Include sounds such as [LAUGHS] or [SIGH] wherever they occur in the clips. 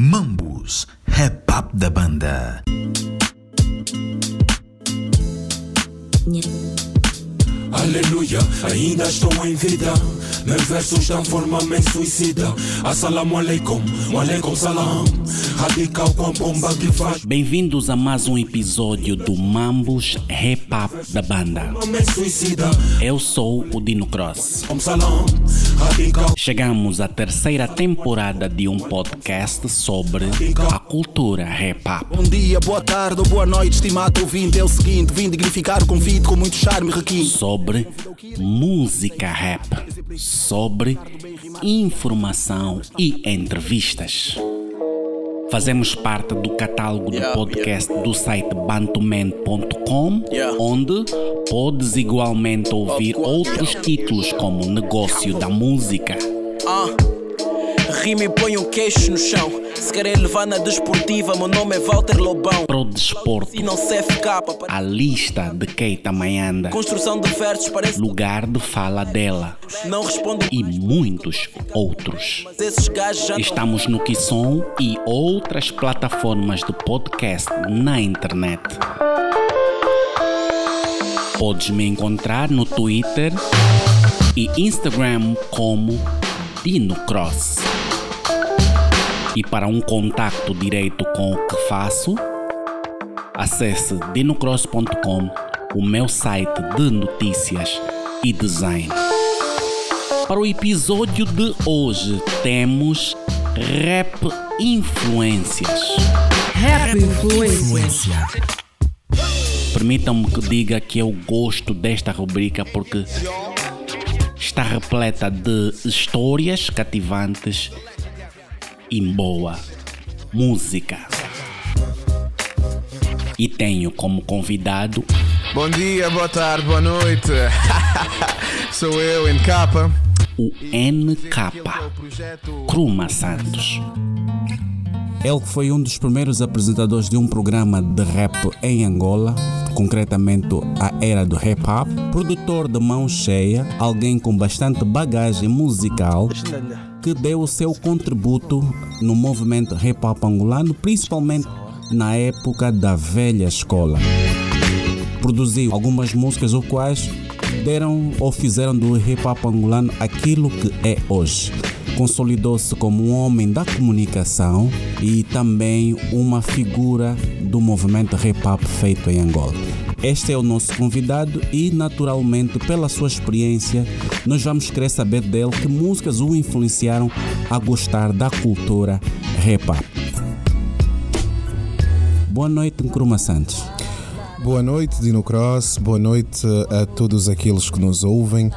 Mambus, rap up da banda. Aleluia, ainda estou em vida. Meus versos transformam-me em suicida. Assalamu alaikum, wa alaikum salam. Radical com a bomba que faz. Bem-vindos a mais um episódio do Mambus Rap Up da banda. Eu sou o Dino Cross. Salam. Chegamos à terceira temporada de um podcast sobre a cultura rap up. Bom dia, boa tarde ou boa noite, estimado ouvinte. É o seguinte, vim dignificar o convite com muito charme requinte. Sobre música rap, sobre informação e entrevistas. Fazemos parte do catálogo do podcast do site bantuman.com, onde podes igualmente ouvir outros títulos como Negócio da Música, Ah, rime e põe um queixo no chão. Se querem levar na desportiva, meu nome é Walter Lobão. Pro Desporto, E não CFK, a lista de Keita Mayanda, construção de versos parece lugar de fala dela não respondo. e muitos outros. Mas esses gajos já Estamos no Kisson e outras plataformas de podcast na internet. Podes me encontrar no Twitter e Instagram como Dino Cross. E para um contacto direto com o que faço, acesse dinocross.com, o meu site de notícias e design. Para o episódio de hoje temos Rap Influências. Rap Influência. Permitam-me que diga que eu gosto desta rubrica porque está repleta de histórias cativantes e boa música. E tenho como convidado Bom dia, boa tarde, boa noite. [LAUGHS] Sou eu, em capa. o NK Kruma Santos. Ele que foi um dos primeiros apresentadores de um programa de rap em Angola, concretamente a era do hip hop, produtor de mão cheia, alguém com bastante bagagem musical, que deu o seu contributo no movimento hip hop angolano, principalmente na época da velha escola produziu algumas músicas os quais deram ou fizeram do hip hop angolano aquilo que é hoje. Consolidou-se como um homem da comunicação e também uma figura do movimento hip hop feito em Angola. Este é o nosso convidado e, naturalmente, pela sua experiência, nós vamos querer saber dele que músicas o influenciaram a gostar da cultura hop. Boa noite, Nkrumah Santos. Boa noite, Dino Cross. Boa noite a todos aqueles que nos ouvem.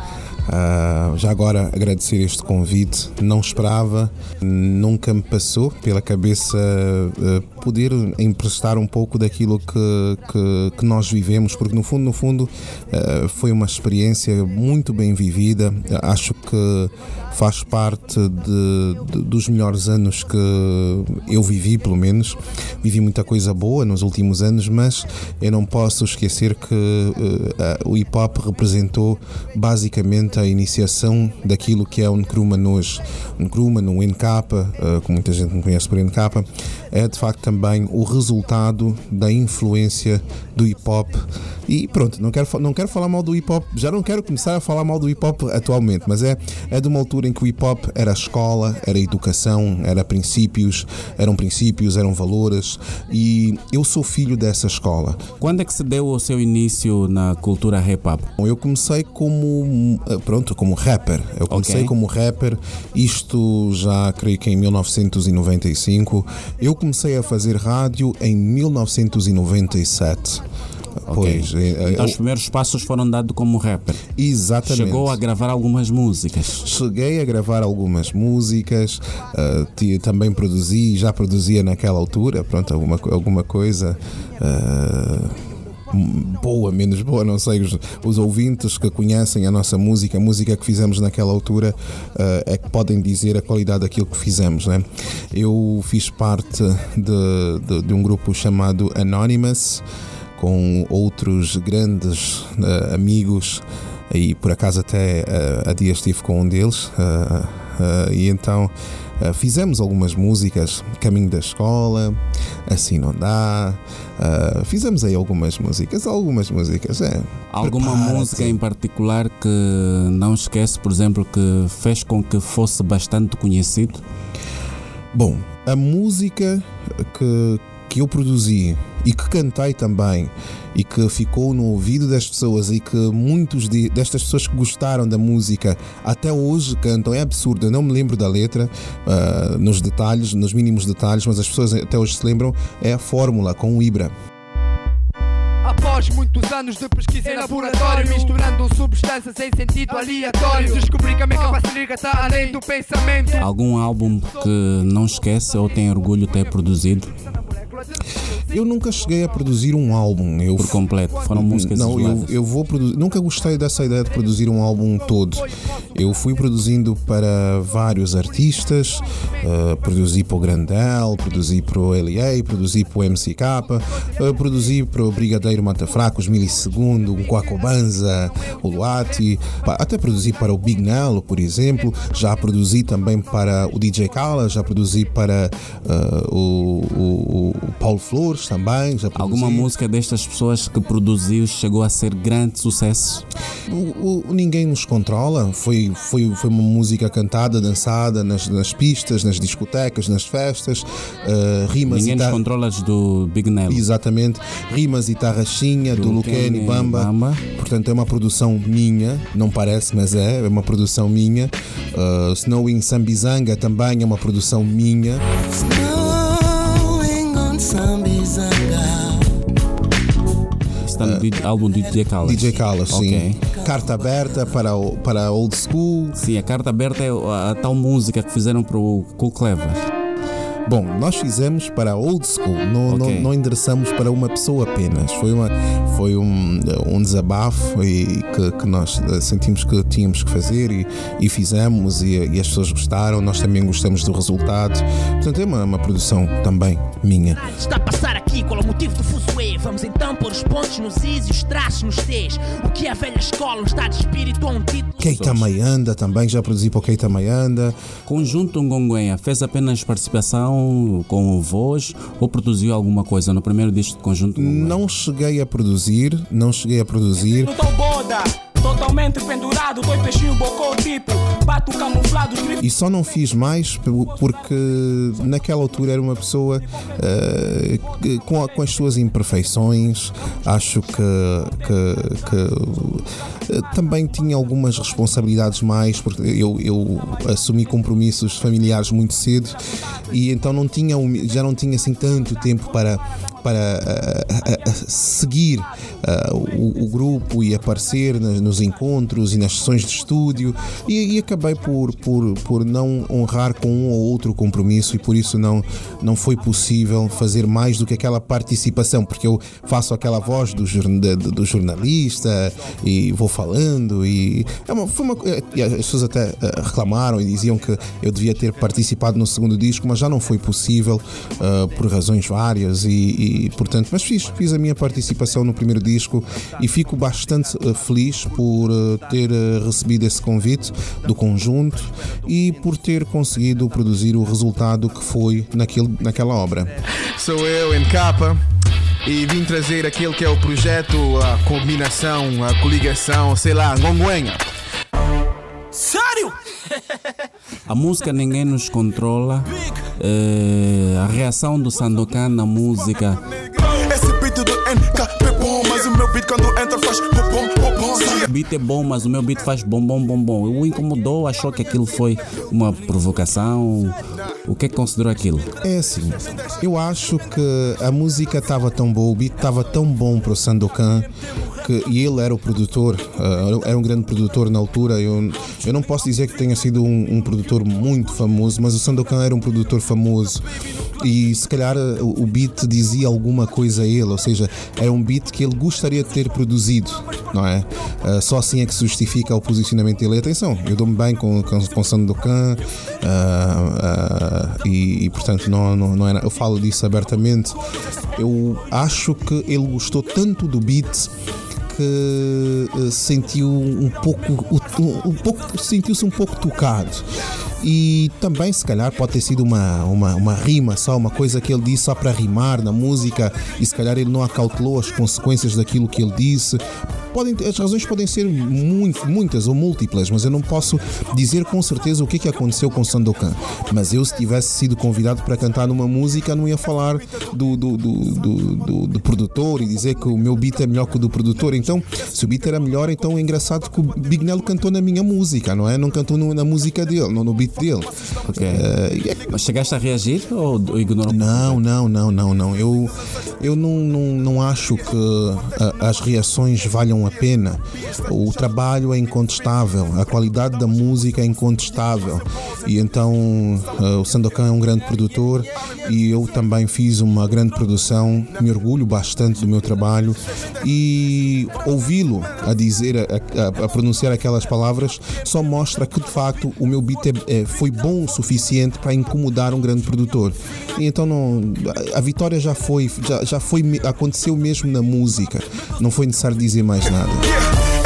Ah, já agora agradecer este convite. Não esperava, nunca me passou pela cabeça ah, poder emprestar um pouco daquilo que, que, que nós vivemos, porque no fundo, no fundo, ah, foi uma experiência muito bem vivida. Acho que faz parte de, de- dos melhores anos que eu vivi, pelo menos. Vivi muita coisa boa nos últimos anos, mas eu não posso esquecer que eh, a- o hip hop representou basicamente a iniciação daquilo que é o Nkrumah hoje. Nkrumah, no NK, eh, que muita gente me conhece por NK, é de facto também o resultado da influência do hip hop. E pronto, não quero, não quero falar mal do hip hop, já não quero começar a falar mal do hip hop atualmente, mas é, é de uma altura em que o hip hop era escola, era educação, era princípios, eram princípios, eram valores, e eu sou filho dessa escola. Quando é que se deu o seu início na cultura hip hop? Eu comecei como eh, pronto, como rapper. Eu comecei Ok. como rapper, isto já creio que em 1995. Eu comecei a fazer rádio em 1997. Pois, eh, eh, Então os eu- primeiros passos foram dados como rapper. exatamente. Chegou a gravar algumas músicas. Cheguei a gravar algumas músicas, ti- também produzi, já produzia naquela altura, pronto, alguma, alguma coisa. ah, boa, menos boa, não sei. Os, os ouvintes que conhecem a nossa música, a música que fizemos naquela altura, ah, é que podem dizer a qualidade daquilo que fizemos. Né? Eu fiz parte de, de, de um grupo chamado Anonymous, com outros grandes ah, amigos. E por acaso até ah, há dias estive com um deles, Uh, e então uh, fizemos algumas músicas, Caminho da Escola, Assim Não Dá. Uh, fizemos aí algumas músicas, algumas músicas, é. Alguma música em particular que não esquece, por exemplo, que fez com que fosse bastante conhecido? Bom, a música que, que eu produzi e que cantei também e que ficou no ouvido das pessoas e que muitos de, destas pessoas que gostaram da música até hoje cantam, é absurdo, eu não me lembro da letra uh, nos detalhes, nos mínimos detalhes, mas as pessoas até hoje se lembram, é a fórmula com o Ibra. Após muitos anos de pesquisa em laboratório, misturando substâncias em sentido aleatório, descobri que a minha capacidade está além do pensamento. Algum álbum que não esquece ou tem orgulho de ter produzido? Eu nunca cheguei a produzir um álbum. Eu Por completo, foram músicas Não, eu, eu vou produzir. Nunca gostei dessa ideia de produzir um álbum todo. Eu fui produzindo para vários artistas, uh, produzi para o Grandel, produzi para o LA, produzi para o MCK, uh, produzi para o Brigadeiro Mata Fracos, Milissegundo, o Quacobanza, o Luati, até produzi para o Big Nelo, por exemplo, já produzi também para o DJ Kala, já produzi para uh, o, o, o Paulo Flores também. Já Alguma música destas pessoas que produziu chegou a ser grande sucesso? O, o, Ninguém Nos Controla foi, foi, foi uma música cantada, dançada nas, nas pistas, nas discotecas, nas festas. Uh, rimas Ninguém Nos Controla do Big Nelo. Exatamente. Rimas e Tarrachinha do, do Luquene Bamba. Bamba. Portanto, é uma produção minha, não parece, mas é, é uma produção minha. Uh, Snow in Sambizanga também é uma produção minha. Está no uh, álbum do DJ Khaled. DJ Khaled, sim. Okay. Carta aberta para, o, para Old School. Sim, a carta aberta é a, a tal música que fizeram para o Cool Clever. Bom, nós fizemos para old school, não, okay. não, não, endereçamos para uma pessoa apenas. Foi, uma, foi um, um desabafo e que, que nós eh, sentimos que tínhamos que fazer e, e fizemos e, e, as pessoas gostaram, nós também gostamos do resultado. Portanto, é uma, uma produção também minha. Está a passar aqui, qual é o motivo do fuzuê? Vamos então pôr os pontos nos is e os traços nos t's. O que é a velha escola, um estado de espírito ou um título? Keita Mayanda também, já produzi para o Keita Mayanda. Conjunto Ngonguenha fez apenas participação com voz ou produziu alguma coisa no primeiro disco de conjunto? Não cheguei a produzir, não cheguei a produzir. Totalmente pendurado, dois peixinhos bocou tipo, bato camuflado. E só não fiz mais porque naquela altura era uma pessoa uh, com, com, as suas imperfeições. Acho que, que, que uh, também tinha algumas responsabilidades mais, porque eu, eu assumi compromissos familiares muito cedo e então não tinha, já não tinha assim tanto tempo para para uh, uh, seguir uh, o, o, grupo e aparecer nas, nos encontros e nas sessões de estúdio. E, e, acabei por, por, por não honrar com um ou outro compromisso e por isso não, não foi possível fazer mais do que aquela participação, porque eu faço aquela voz do, do jornalista e vou falando e, é uma, foi uma, as pessoas até reclamaram e diziam que eu devia ter participado no segundo disco, mas já não foi possível por razões várias e e portanto, mas fiz, fiz a minha participação no primeiro disco e fico bastante uh, feliz por uh, ter uh, recebido esse convite do conjunto e por ter conseguido produzir o resultado que foi naquele, naquela obra. Sou eu em capa e vim trazer aquele que é o projeto, a combinação, a coligação, sei lá, gonguenha. Sério? A música Ninguém Nos Controla, é, a reação do Sandokan na música. Esse beat do NKP beat quando entra faz bom, bom, bom. O beat é bom, mas o meu beat faz bom, bom, bom, bom. O incomodou, achou que aquilo foi uma provocação. O que é que considerou aquilo? É assim, eu acho que a música estava tão boa, o beat estava tão bom para o Sandokan que e ele era o produtor, uh, era um grande produtor na altura. Eu, eu não posso dizer que tenha sido um, um produtor muito famoso, mas o Sandokan era um produtor famoso e se calhar uh, o beat dizia alguma coisa a ele, ou seja, era um beat que ele gostaria de ter produzido, não é? Uh, só assim é que se justifica o posicionamento dele. Atenção, eu dou-me bem com, com, com Sandokan uh, e, e, portanto não, não, não era, eu falo disso abertamente. Eu acho que ele gostou tanto do beat que uh, sentiu um pouco, um pouco sentiu-se um pouco tocado e também se calhar pode ter sido uma, uma, uma rima só, uma coisa que ele disse só para rimar na música e se calhar ele não acautelou as consequências daquilo que ele disse. Podem, as razões podem ser muito, muitas ou múltiplas, mas eu não posso dizer com certeza o que, é que aconteceu com Sandokan. Mas eu, se tivesse sido convidado para cantar numa música, não ia falar do, do, do, do, do, produtor e dizer que o meu beat é melhor que o do produtor. Então, se o beat era melhor, então é engraçado que o Big Nelo cantou na minha música, não é? Não cantou na música dele, não no beat dele. Okay. Uh, Mas chegaste a reagir ou, ou ignorou? Não, não, não, não, não. Eu, eu não, não, não acho que uh, as reações valham a pena. O trabalho é incontestável, a qualidade da música é incontestável. E então uh, o Sandokan é um grande produtor e eu também fiz uma grande produção. Me orgulho bastante do meu trabalho e ouvi-lo a dizer, a, a, a, pronunciar aquelas palavras, só mostra que de facto o meu beat é, é, foi bom o suficiente para incomodar um grande produtor. E então não, a vitória já foi, já, já foi, aconteceu mesmo na música. Não foi necessário dizer mais nada.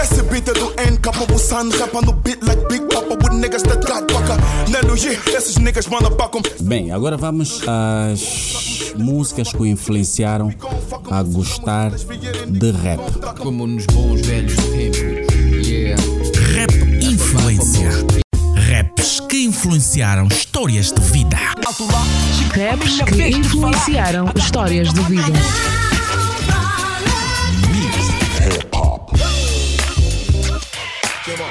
Esse beat é do N, capa Busan, rapa no beat like Big Papa with niggas that got waka. Nelo, yeah, esses niggas wanna back Bem, agora vamos às músicas que o influenciaram a gostar de rap. Como nos bons velhos tempos, yeah. Rap influência. Raps que influenciaram histórias de vida. Raps que influenciaram histórias de vida.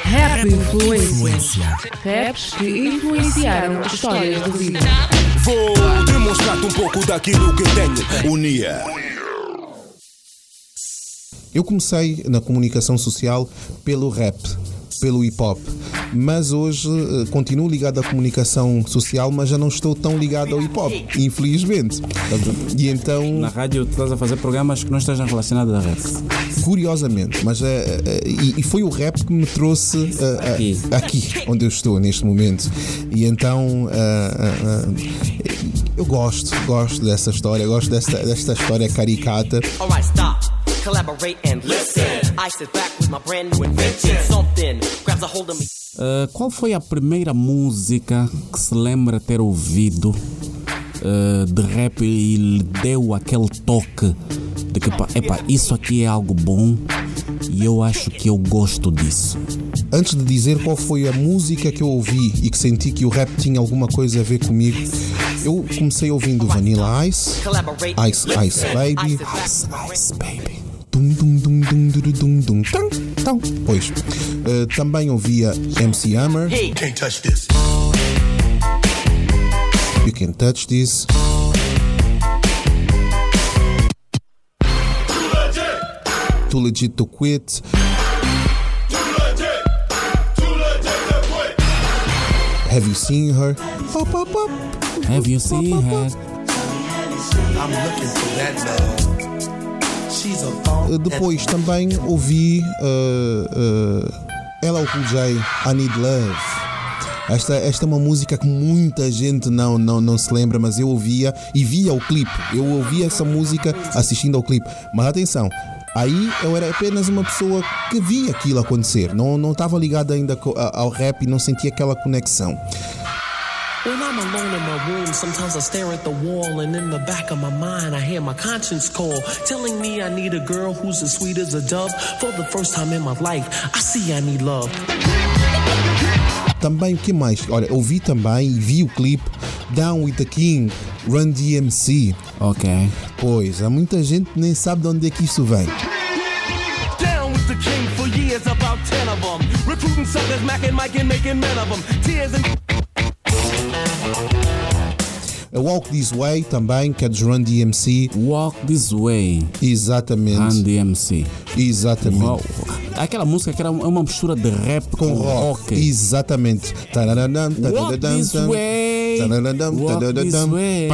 Rap influência. Raps que influenciaram histórias de vida. Vou demonstrar-te um pouco daquilo que tenho. Unia. Eu comecei na comunicação social pelo rap pelo hip hop. Mas hoje uh, continuo ligado à comunicação social, mas já não estou tão ligado ao hip hop, infelizmente. E então. Na rádio tu estás a fazer programas que não estejam relacionados a rap. Curiosamente, mas uh, uh, e, foi o rap que me trouxe aqui. aqui, onde eu estou neste momento. E então eu gosto, gosto dessa história, gosto desta, desta história caricata. Alright, stop collaborate and listen. I sit back with my brand new invention. Something grabs a hold of me. Uh, qual foi a primeira música que se lembra ter ouvido uh, de rap e lhe deu aquele toque de que, epa, isso aqui é algo bom e eu acho que eu gosto disso? Antes de dizer qual foi a música que eu ouvi e que senti que o rap tinha alguma coisa a ver comigo, eu comecei ouvindo Vanilla Ice, Ice Ice Baby, Ice Ice Baby. Dum, dum, dum, dum, dum, dum, dum, tum, tum. Pois. Uh, também ouvia MC Hammer. Hey. Can't touch this. You can touch this. Too legit to quit. Have you seen her? Pop, pop, pop. Have you seen her? I'm looking for that love. Eh, depois também ouvi uh, uh, Ella Cool J, I Need Love. Esta, esta é uma música que muita gente não, não, não se lembra, mas eu ouvia e via o clipe. Eu ouvia essa música assistindo ao clipe. Mas atenção, aí eu era apenas uma pessoa que via aquilo acontecer. Não, não estava ligado ainda ao rap e não sentia aquela conexão. When I'm alone in my room, sometimes I stare at the wall, and in the back of my mind, I hear my conscience call, telling me I need a girl who's as sweet as a dove. For the first time in my life, I see I need love. Também, o que mais? Olha, ouvi também e vi o clipe Down with the King, Run DMC. Ok. Pois, há muita gente que nem sabe de onde é que isso vem. Down a Walk This Way também, que é dos Run DMC. Walk This Way. Exatamente. Run DMC. Exatamente. Uau. Aquela música que era uma mistura de rap com, com rock. rock. Exatamente. Walk This Way. Walk this way.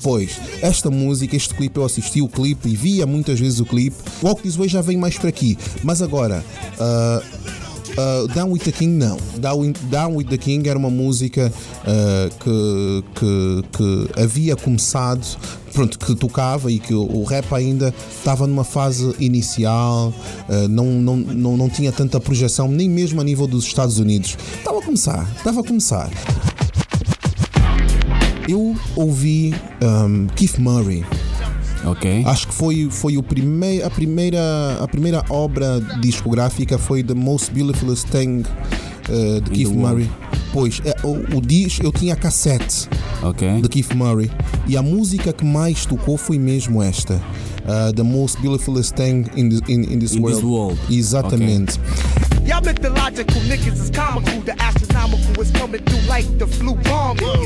Pois, esta música, este clipe, eu assisti o clipe e via muitas vezes o clipe. Walk This Way já vem mais para aqui. Mas agora. Uh, Uh, Down with the King não. Down, Down with the King era uma música uh, que, que, que havia começado pronto, que tocava e que o rap ainda estava numa fase inicial, uh, não, não, não, não tinha tanta projeção, nem mesmo a nível dos Estados Unidos. Estava a começar, estava a começar. Eu ouvi um, Keith Murray. Ok. Acho que foi, foi o primeir, a, primeira, a primeira obra discográfica foi The Most Beautiful Thing uh, de Keith the Murray. Pois, é, o, o disco eu tinha cassete Ok. de Keith Murray e a música que mais tocou foi mesmo esta. uh, the most beautiful thing in this, in, in this In world. this world. Exatamente. Y'all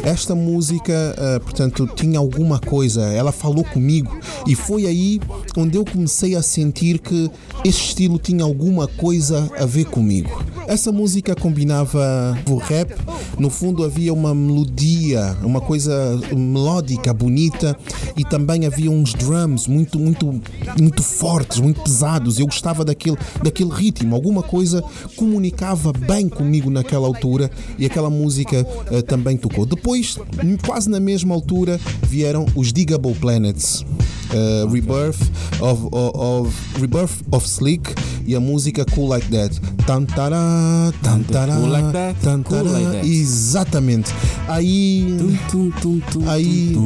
Esta música, uh, portanto, tinha alguma coisa, ela falou comigo. E foi aí onde eu comecei a sentir que este estilo tinha alguma coisa a ver comigo. Essa música combinava o rap, no fundo havia uma melodia, uma coisa melódica, bonita. E também havia uns drums muito, muito, muito fortes, muito pesados. Eu gostava daquele, daquele ritmo, alguma coisa comunicava bem comigo naquela altura e aquela música uh, também tocou. Depois, quase na mesma altura, vieram os Digable Planets. Uh, Rebirth of, of, of, Rebirth of Slick e a música Cool Like That. Tantará, cool like that, tantará, cool like that. Exatamente. Aí aí.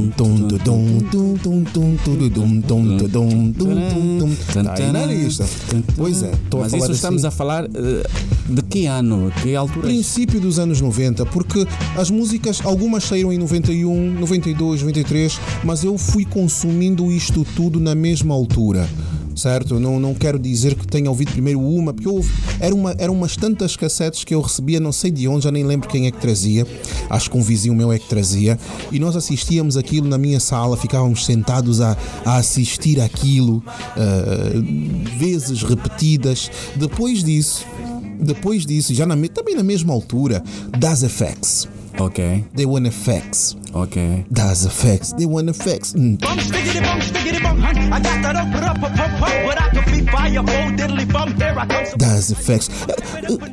Pois é, estou a falar Mas isso estamos a falar de que ano? Que altura? Princípio dos anos 90, porque as músicas, algumas saíram em 91, 92, 93, mas eu fui consumindo isto tudo na mesma altura. Certo? Não, não quero dizer que tenha ouvido primeiro uma, porque eu, ouvi- era uma, eram umas tantas cassetes que eu recebia, não sei de onde, já nem lembro quem é que trazia. Acho que um vizinho meu é que trazia. E nós assistíamos aquilo na minha sala, ficávamos sentados a, a assistir aquilo, ah, vezes repetidas. Depois disso, depois disso, já na, também na mesma altura, Das Effects. Ok. They want effects. Ok. Das Effects. They want effects. Hum. Bum, stiggity bum, stiggity bum. I got that up, put up, pump, pump, but I can be fireball, diddly bum, here I come. Das Effects.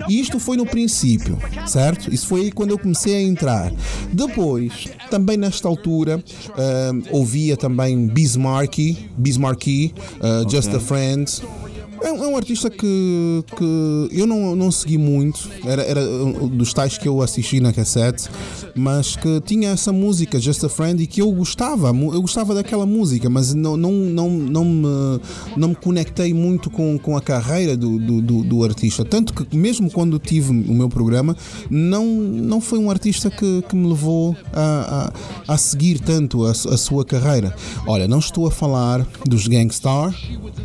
E isto foi no princípio, certo? Isso foi aí quando eu comecei a entrar. Depois, também nesta altura, ah, ouvia também Bismarcky, Bismarcky, ah, Just a Friend. É um, é um artista que, que eu não, não segui muito, era, era dos tais que eu assisti na cassete, mas que tinha essa música, Just a Friend, e que eu gostava, eu gostava daquela música, mas não, não, não, não, me, não me conectei muito com, com a carreira do, do, do, artista. Tanto que, mesmo quando tive o meu programa, não, não foi um artista que, que me levou a, a, a seguir tanto a, a sua carreira. Olha, não estou a falar dos Gangstar,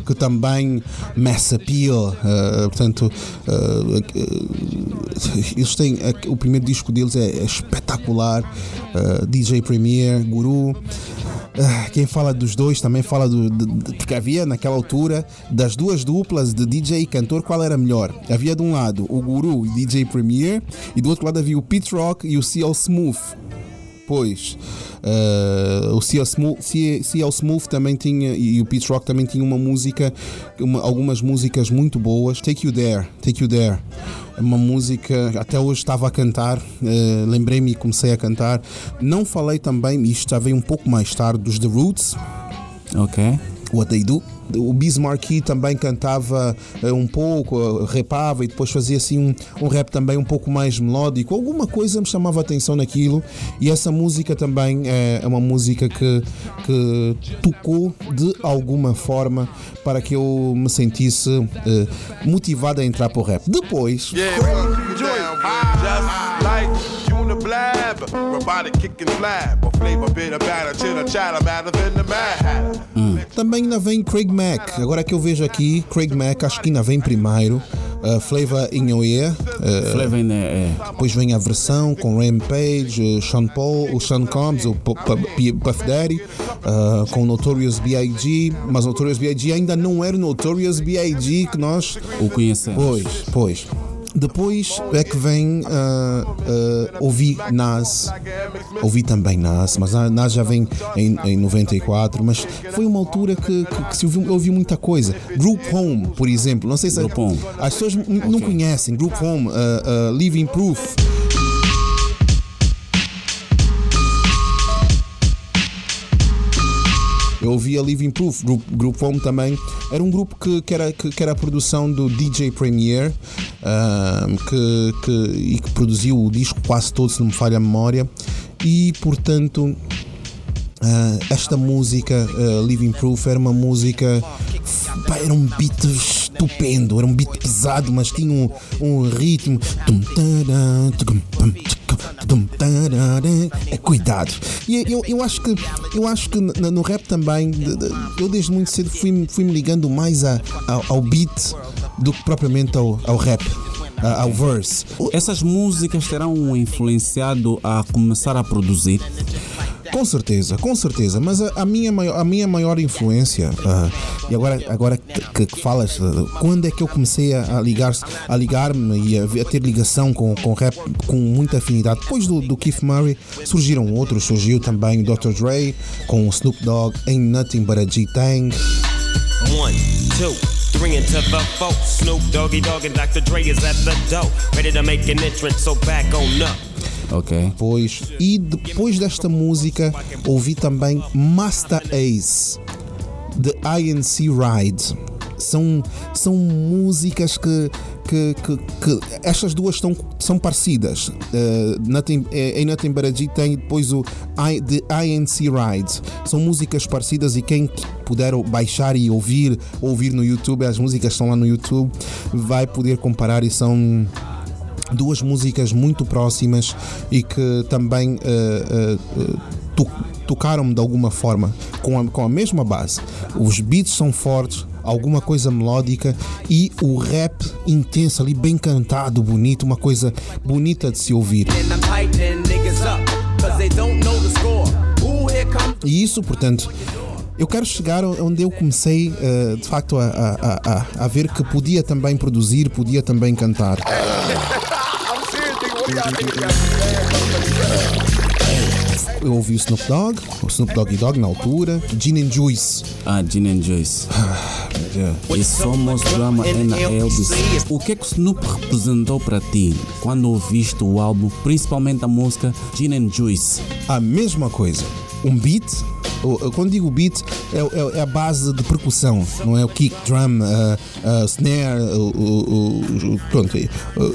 que também Mass Appeal, eh, portanto, eh, eles têm, o primeiro disco deles é, é espetacular, DJ Premier, Guru. Quem fala dos dois também fala do. de- de- porque havia naquela altura, das duas duplas de DJ e cantor, qual era melhor? Havia de um lado o Guru e DJ Premier, e do outro lado havia o Pete Rock e o CL Smooth. Pois, eh, o CL Smooth, Smooth também tinha, e o Pete Rock também tinha uma música, uma- algumas músicas muito boas. Take You There, Take You There. Uma música, até hoje estava a cantar, eh, lembrei-me e comecei a cantar. Não falei também, isto já veio um pouco mais tarde, dos The Roots. Ok. What They Do. O Bismarcky também cantava eh, um pouco, eh, rapava e depois fazia assim um, um rap também um pouco mais melódico. Alguma coisa me chamava a atenção naquilo e essa música também é é uma música que, que tocou de alguma forma para que eu me sentisse eh, motivado a entrar para o rap. Depois, Yeah, robotic kick and flab, or flavor bitter batter, chitter chatter, matter than the mad hatter. Também ainda vem Craig Mack. Agora que eu vejo aqui, Craig Mack, acho que ainda vem primeiro. Uh, Flavor in Your Ear. Uh, Flavor in the Air. Depois vem a versão com Rampage, uh, Sean Paul, o Sean Combs, o Puff Daddy, uh, com Notorious B.I.G. Mas Notorious B.I.G. ainda não era o Notorious B.I.G. que nós o conhecemos. Pois, pois. Depois é que vem uh, uh, ouvir Nas, ouvi também Nas, mas Nas já vem em, em 94, mas foi uma altura que, que, que se ouviu, ouvi muita coisa. Group Home, por exemplo, não sei se Group Home. as pessoas n- não conhecem. Group Home, uh, Living Proof. Eu ouvia Living Proof, grupo, grupo Home também. Era um grupo que, que, era, que, que era a produção do DJ Premier ahm, que, que, e que produziu o disco quase todo, se não me falha a memória. E portanto. ah, esta música, ah, Living Proof, era uma música. pá, era um beat estupendo, era um beat pesado, mas tinha um, um ritmo. É cuidado. E eu, eu acho que eu acho que no, rap também, eu desde muito cedo fui, fui me ligando mais a- ao, ao beat do que propriamente ao, ao rap, ao verse. Essas músicas terão influenciado a começar a produzir? Com certeza, com certeza. Mas a, a minha, maior, a minha maior influência, ah, e agora, agora que, que falas, ah, quando é que eu comecei a, a ligar a ligar-me e a, a ter ligação com, com rap com muita afinidade? Depois do, do Keith Murray surgiram outros, surgiu também o Dr. Dre com o Snoop Dogg, Ain't Nothing But a G-Tang. One, two, three into the four. Snoop Doggy Dogg and Dr. Dre is at the door, ready to make an entrance, so back on up. Ok. Depois, e depois desta música, ouvi também Master Ace, The INC Ride. São, são músicas que, que, que, que estas duas estão, são parecidas. Uh, eh, Ain't Nothing But a G tem depois o I, The INC Ride. São músicas parecidas e quem puder baixar e ouvir, ouvir no YouTube, as músicas estão lá no YouTube, vai poder comparar e são duas músicas muito próximas e que também eh, to- tocaram-me de alguma forma com a, com a mesma base. Os beats são fortes, alguma coisa melódica e o rap intenso ali, bem cantado, bonito, uma coisa bonita de se ouvir. E isso, portanto, eu quero chegar onde eu comecei eh, de facto a- a- a- a ver que podia também produzir, podia também cantar. [LAUGHS] Eu ouvi o Snoop Dogg, o Snoop Doggy Dogg na altura, Gin and Juice. Ah, Gin and Joyce. E somos drama na Elvis. O que é que o Snoop representou para ti quando ouviste o álbum, principalmente a música Gin and Juice? A mesma coisa. Um beat, quando digo beat, é, é- é a base de percussão, não é o kick, drum, a, a snare, o- pronto, é,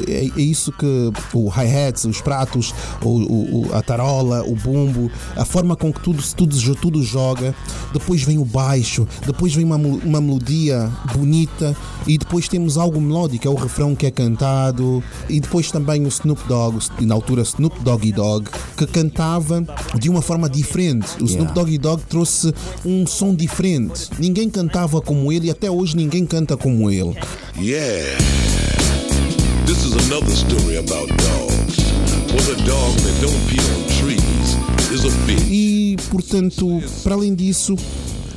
é- é isso que o hi-hats, os pratos, o, o- a tarola, o bumbo, a forma com que tudo, tudo, tudo joga. Depois vem o baixo, depois vem uma, uma melodia bonita e depois temos algo melódico, é o refrão que é cantado e depois também o Snoop Dogg, na altura Snoop Doggy Dogg, que cantava de uma forma diferente. O Snoop. Doggy Dogg trouxe um som diferente. Ninguém cantava como ele e até hoje ninguém canta como ele. Yeah. This is another story about dogs. Was a dog that don't pee on trees is a bitch. E, portanto, para além disso,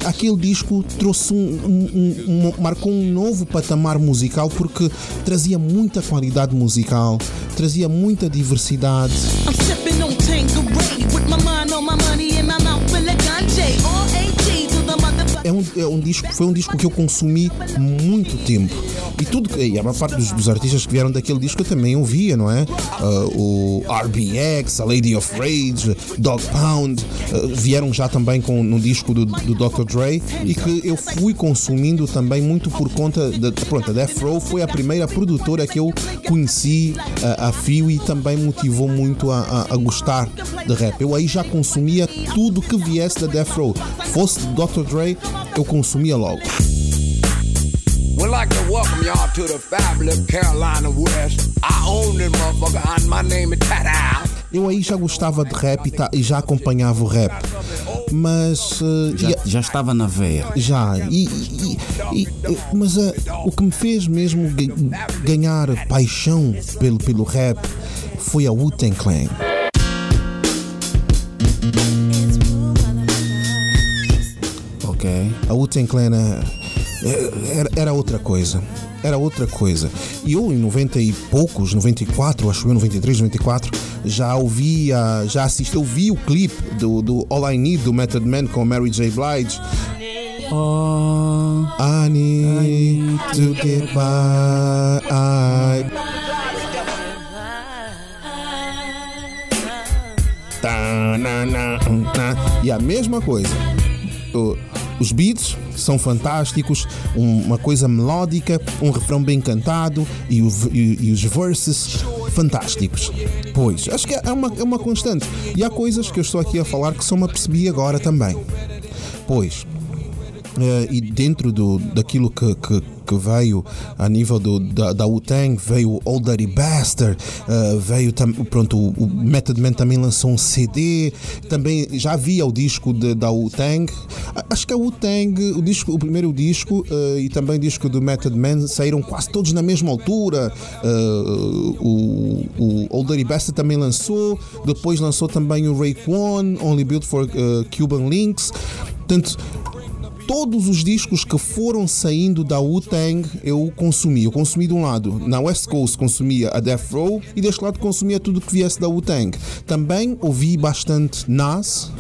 aquele disco trouxe um, um- um- um- marcou um novo patamar musical porque trazia muita qualidade musical, trazia muita diversidade. I'm É um, disco, foi um disco que eu consumi muito tempo. E tudo e a maior parte dos, dos artistas que vieram daquele disco eu também ouvia, não é? Ah, o RBX, a Lady of Rage, Dog Pound, ah, vieram já também com, no disco do, do Dr. Dre e que eu fui consumindo também muito por conta da. Pronto, a Death Row foi a primeira produtora que eu conheci ah, a fio e também motivou muito a, a- a gostar de rap. Eu aí já consumia tudo que viesse da Death Row. Fosse Dr. Dre, eu consumia logo. We'd like to welcome y'all to the fabulous Carolina West. I own this motherfucker, and my name is. Eu aí já gostava de rap e, ta- e já acompanhava o rap. Mas. eh, Já, e- já estava na veia. já. E, e- e- mas eh, o que me fez mesmo ga- ganhar paixão pelo, pelo rap foi a Wu-Tang Clan. A Wu-Tang Clan eh, era, era outra coisa. Era outra coisa. E eu, em 90 e poucos, 94, acho eu, 93, 94, já ouvia, já assisti, eu vi o clipe do, do All I Need, do Method Man com Mary J. Blige. Oh, I need to get by. I... Tá, na, na, na. E a mesma coisa. O Os beats são fantásticos, um- uma coisa melódica, um refrão bem cantado e, o e- e os verses fantásticos. Pois, acho que é uma, é uma constante. E há coisas que eu estou aqui a falar que só me apercebi agora também. Pois, eh, e dentro do, daquilo que, que, que veio a nível do, da, da Wu-Tang, veio o Old Dirty Bastard, eh, veio tam, pronto, o, o Method Man também lançou um CD, também já havia o disco de- da Wu-Tang. A- Acho que a Wu-Tang, o, disco, o primeiro disco eh, e também o disco do Method Man saíram quase todos na mesma altura. Eh, o, o Old Dirty Bastard também lançou, depois lançou também o Raekwon, Only Built for Cuban Links. Portanto, todos os discos que foram saindo da Wu-Tang eu consumi. Eu consumi de um lado, na West Coast consumia a Death Row e deste lado consumia tudo que viesse da Wu-Tang. Também ouvi bastante Nas.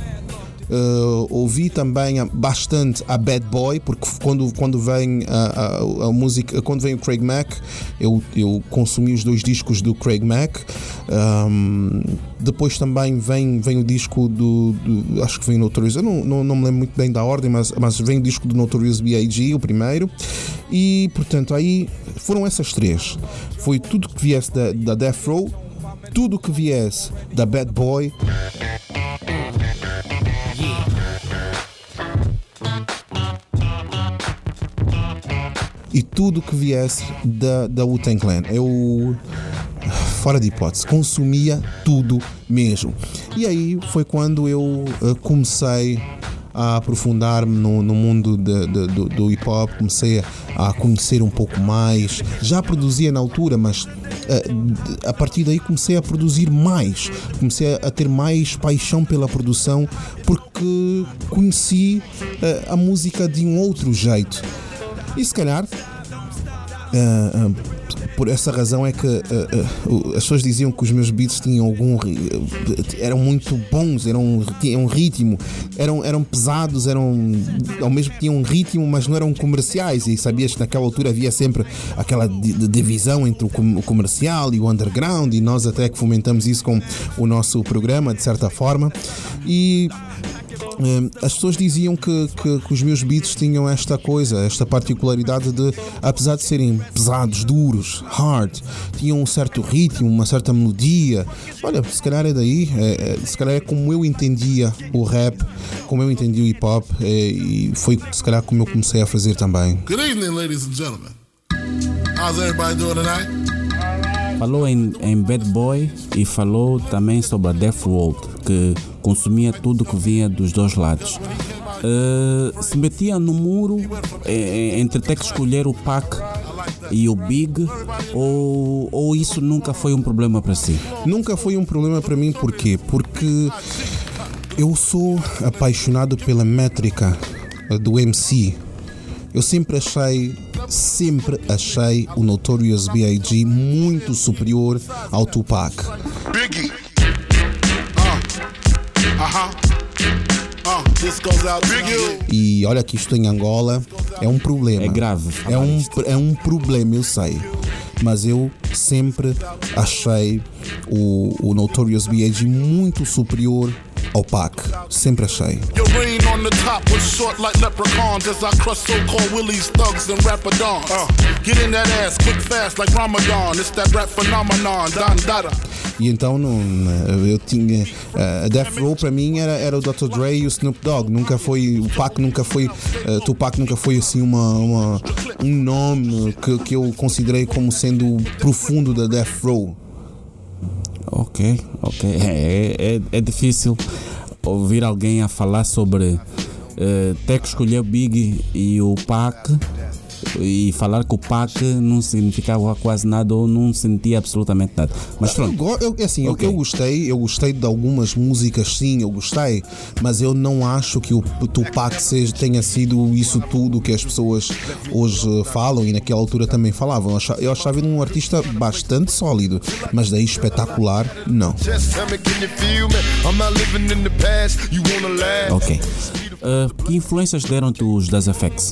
Uh, ouvi também bastante a Bad Boy, porque quando, quando vem a, a- a música, quando vem o Craig Mack, eu, eu consumi os dois discos do Craig Mack. Um, depois também vem, vem o disco do, do- Acho que vem Notorious. Eu não, não, não me lembro muito bem da ordem, mas, mas vem o disco do Notorious B.I.G., o primeiro. E portanto, aí foram essas três. Foi tudo que viesse da, da Death Row, tudo que viesse da Bad Boy. E tudo que viesse da, da Wu-Tang Clan. Eu, fora de hipótese, consumia tudo mesmo. E aí foi quando eu eh, comecei a aprofundar-me no, no mundo de- de- do, do hip hop, comecei a, conhecer um pouco mais. Já produzia na altura, mas eh, a partir daí comecei a produzir mais, comecei a ter mais paixão pela produção porque conheci eh, a música de um outro jeito. E se calhar, ah, ah, por essa razão é que o- as pessoas diziam que os meus beats tinham algum. eram muito bons, eram, tinham ritmo, eram, eram pesados, eram. ao mesmo tinham um ritmo, mas não eram comerciais. E sabias que naquela altura havia sempre aquela di- di- divisão entre o com- o comercial e o underground, e nós até que fomentamos isso com o nosso programa, de certa forma. E as pessoas diziam que, que- que os meus beats tinham esta coisa, esta particularidade de, apesar de serem pesados, duros, hard, tinham um certo ritmo, uma certa melodia. Olha, se calhar é daí, é- é- se calhar é como eu entendia o rap, como eu entendia o hip hop, é, e foi se calhar como eu comecei a fazer também. Good evening, ladies and gentlemen. How's everybody doing tonight? Falou em, em Bad Boy e falou também sobre a Death Road, que consumia tudo que vinha dos dois lados. Eh, se metia no muro eh, entre ter que escolher o Pac e o Big, ou, ou isso nunca foi um problema para si? Nunca foi um problema para mim, por quê? Porque eu sou apaixonado pela métrica eh, do MC. Eu sempre achei, sempre achei o Notorious B.I.G. muito superior ao Tupac. Biggie. E olha que isto em Angola é um problema. É grave. É um, é um problema, eu sei. Mas eu sempre achei o, o Notorious B.I.G. muito superior ao Pac. Sempre achei. On the top was short like leprechauns as I crush so-called willies, thugs, and rapadons. Uh, get in that ass quick fast like Ramadan. It's that rap phenomenon, Don Dada. E então não, eu tinha. A Death Row para mim era, era o Dr. Dre e o Snoop Dogg. Nunca foi. O Pac nunca foi. Uh, Tupac nunca foi assim uma, uma- um nome que, que eu considerei como sendo profundo da Death Row. Ok, ok. É, é, é difícil ouvir alguém a falar sobre eh, ter que escolher o Big e o Pac e falar que o Pac não significava quase nada ou não sentia absolutamente nada. Mas Eu, pronto. go- eu, assim, eu- Ok. eu, gostei, eu gostei de algumas músicas, sim, eu gostei, mas eu não acho que o Tupac seja, tenha sido isso tudo que as pessoas hoje falam e naquela altura também falavam. Eu achava, eu ele um artista bastante sólido, mas daí espetacular, não. Ok. Eh, que influências deram-te os Das FX?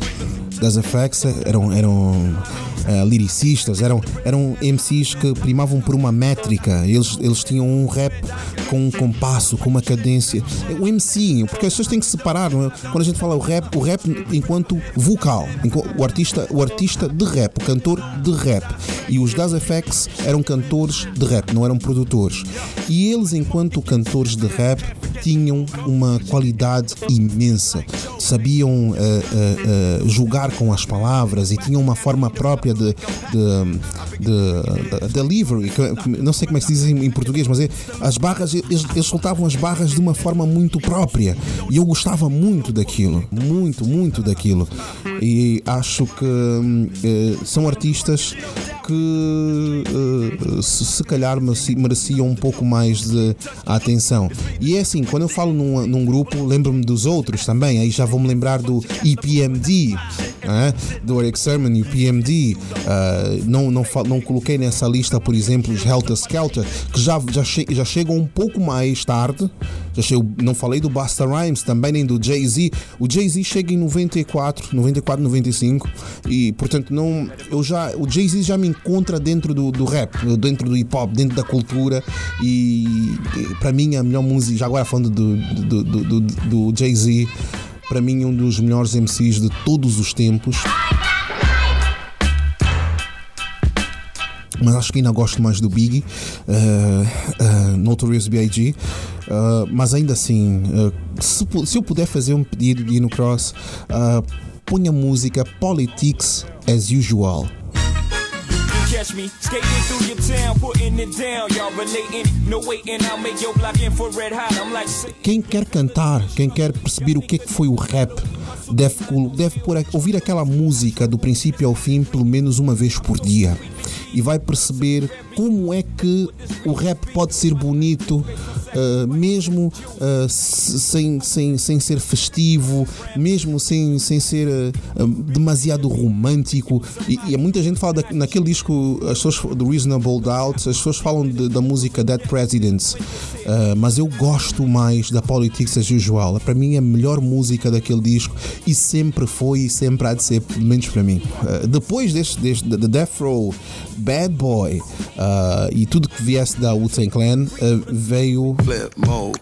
Das FX eram, eram uh, eram, eram MCs que primavam por uma métrica, eles, eles tinham um rap com um compasso, com uma cadência. O MC, porque as pessoas têm que separar, é? quando a gente fala o rap, o rap enquanto vocal, o artista, o artista de rap, o cantor de rap. E os Das FX eram cantores de rap, não eram produtores. E eles, enquanto cantores de rap, tinham uma qualidade imensa. Sabiam uh, uh, uh, jogar com as palavras e tinham uma forma própria de, de, de, de delivery. Não sei como é que se diz em, em português, mas é, as barras, eles, eles soltavam as barras de uma forma muito própria. E eu gostava muito daquilo. Muito, muito daquilo. E acho que são artistas que se, se, calhar mereciam um pouco mais de atenção. E é assim, quando eu falo num, num grupo, lembro-me dos outros também, aí já vou-me lembrar do EPMD, é? do Eric Sermon e o PMD. Uh, não, não, não coloquei nessa lista, por exemplo, os Helter Skelter, que já, já, che já chegam um pouco mais tarde. Já chego, não falei do Busta Rhymes também, nem do Jay-Z. O Jay-Z chega em 94, 94, 95 e, portanto, não, eu já, o Jay-Z já me encontra dentro do, do rap, dentro do hip hop, dentro da cultura e, e para mim a melhor música, já agora falando do, do, do, do, do Jay-Z, para mim um dos melhores MCs de todos os tempos. Mas acho que ainda gosto mais do Biggie, uh, uh, Notorious B.I.G. Uh, mas ainda assim, se, se, eu puder fazer um pedido de ir no Cross, uh, ponha música Politics as usual. Catch me skating through your town, putting it down. Y'all relating, no waiting, I'll make your block infrared hot. I'm like. Quem quer cantar, quem quer perceber o que, é que foi o rap, deve, deve por, ouvir aquela música do princípio ao fim pelo menos uma vez por dia e vai perceber como é que o rap pode ser bonito, uh, mesmo uh, sem, sem, sem ser festivo, mesmo sem, sem ser uh, demasiado romântico. E, e, muita gente fala da, naquele disco, as pessoas do Reasonable Doubt, as pessoas falam de, da música Dead Presidents, mas eu gosto mais da Politics as Usual. Para mim é a melhor música daquele disco e sempre foi e sempre há de ser, menos para mim. depois deste, deste The Death Row, Bad Boy uh, e tudo que viesse da Wu-Tang Clan uh, veio. Flip mode.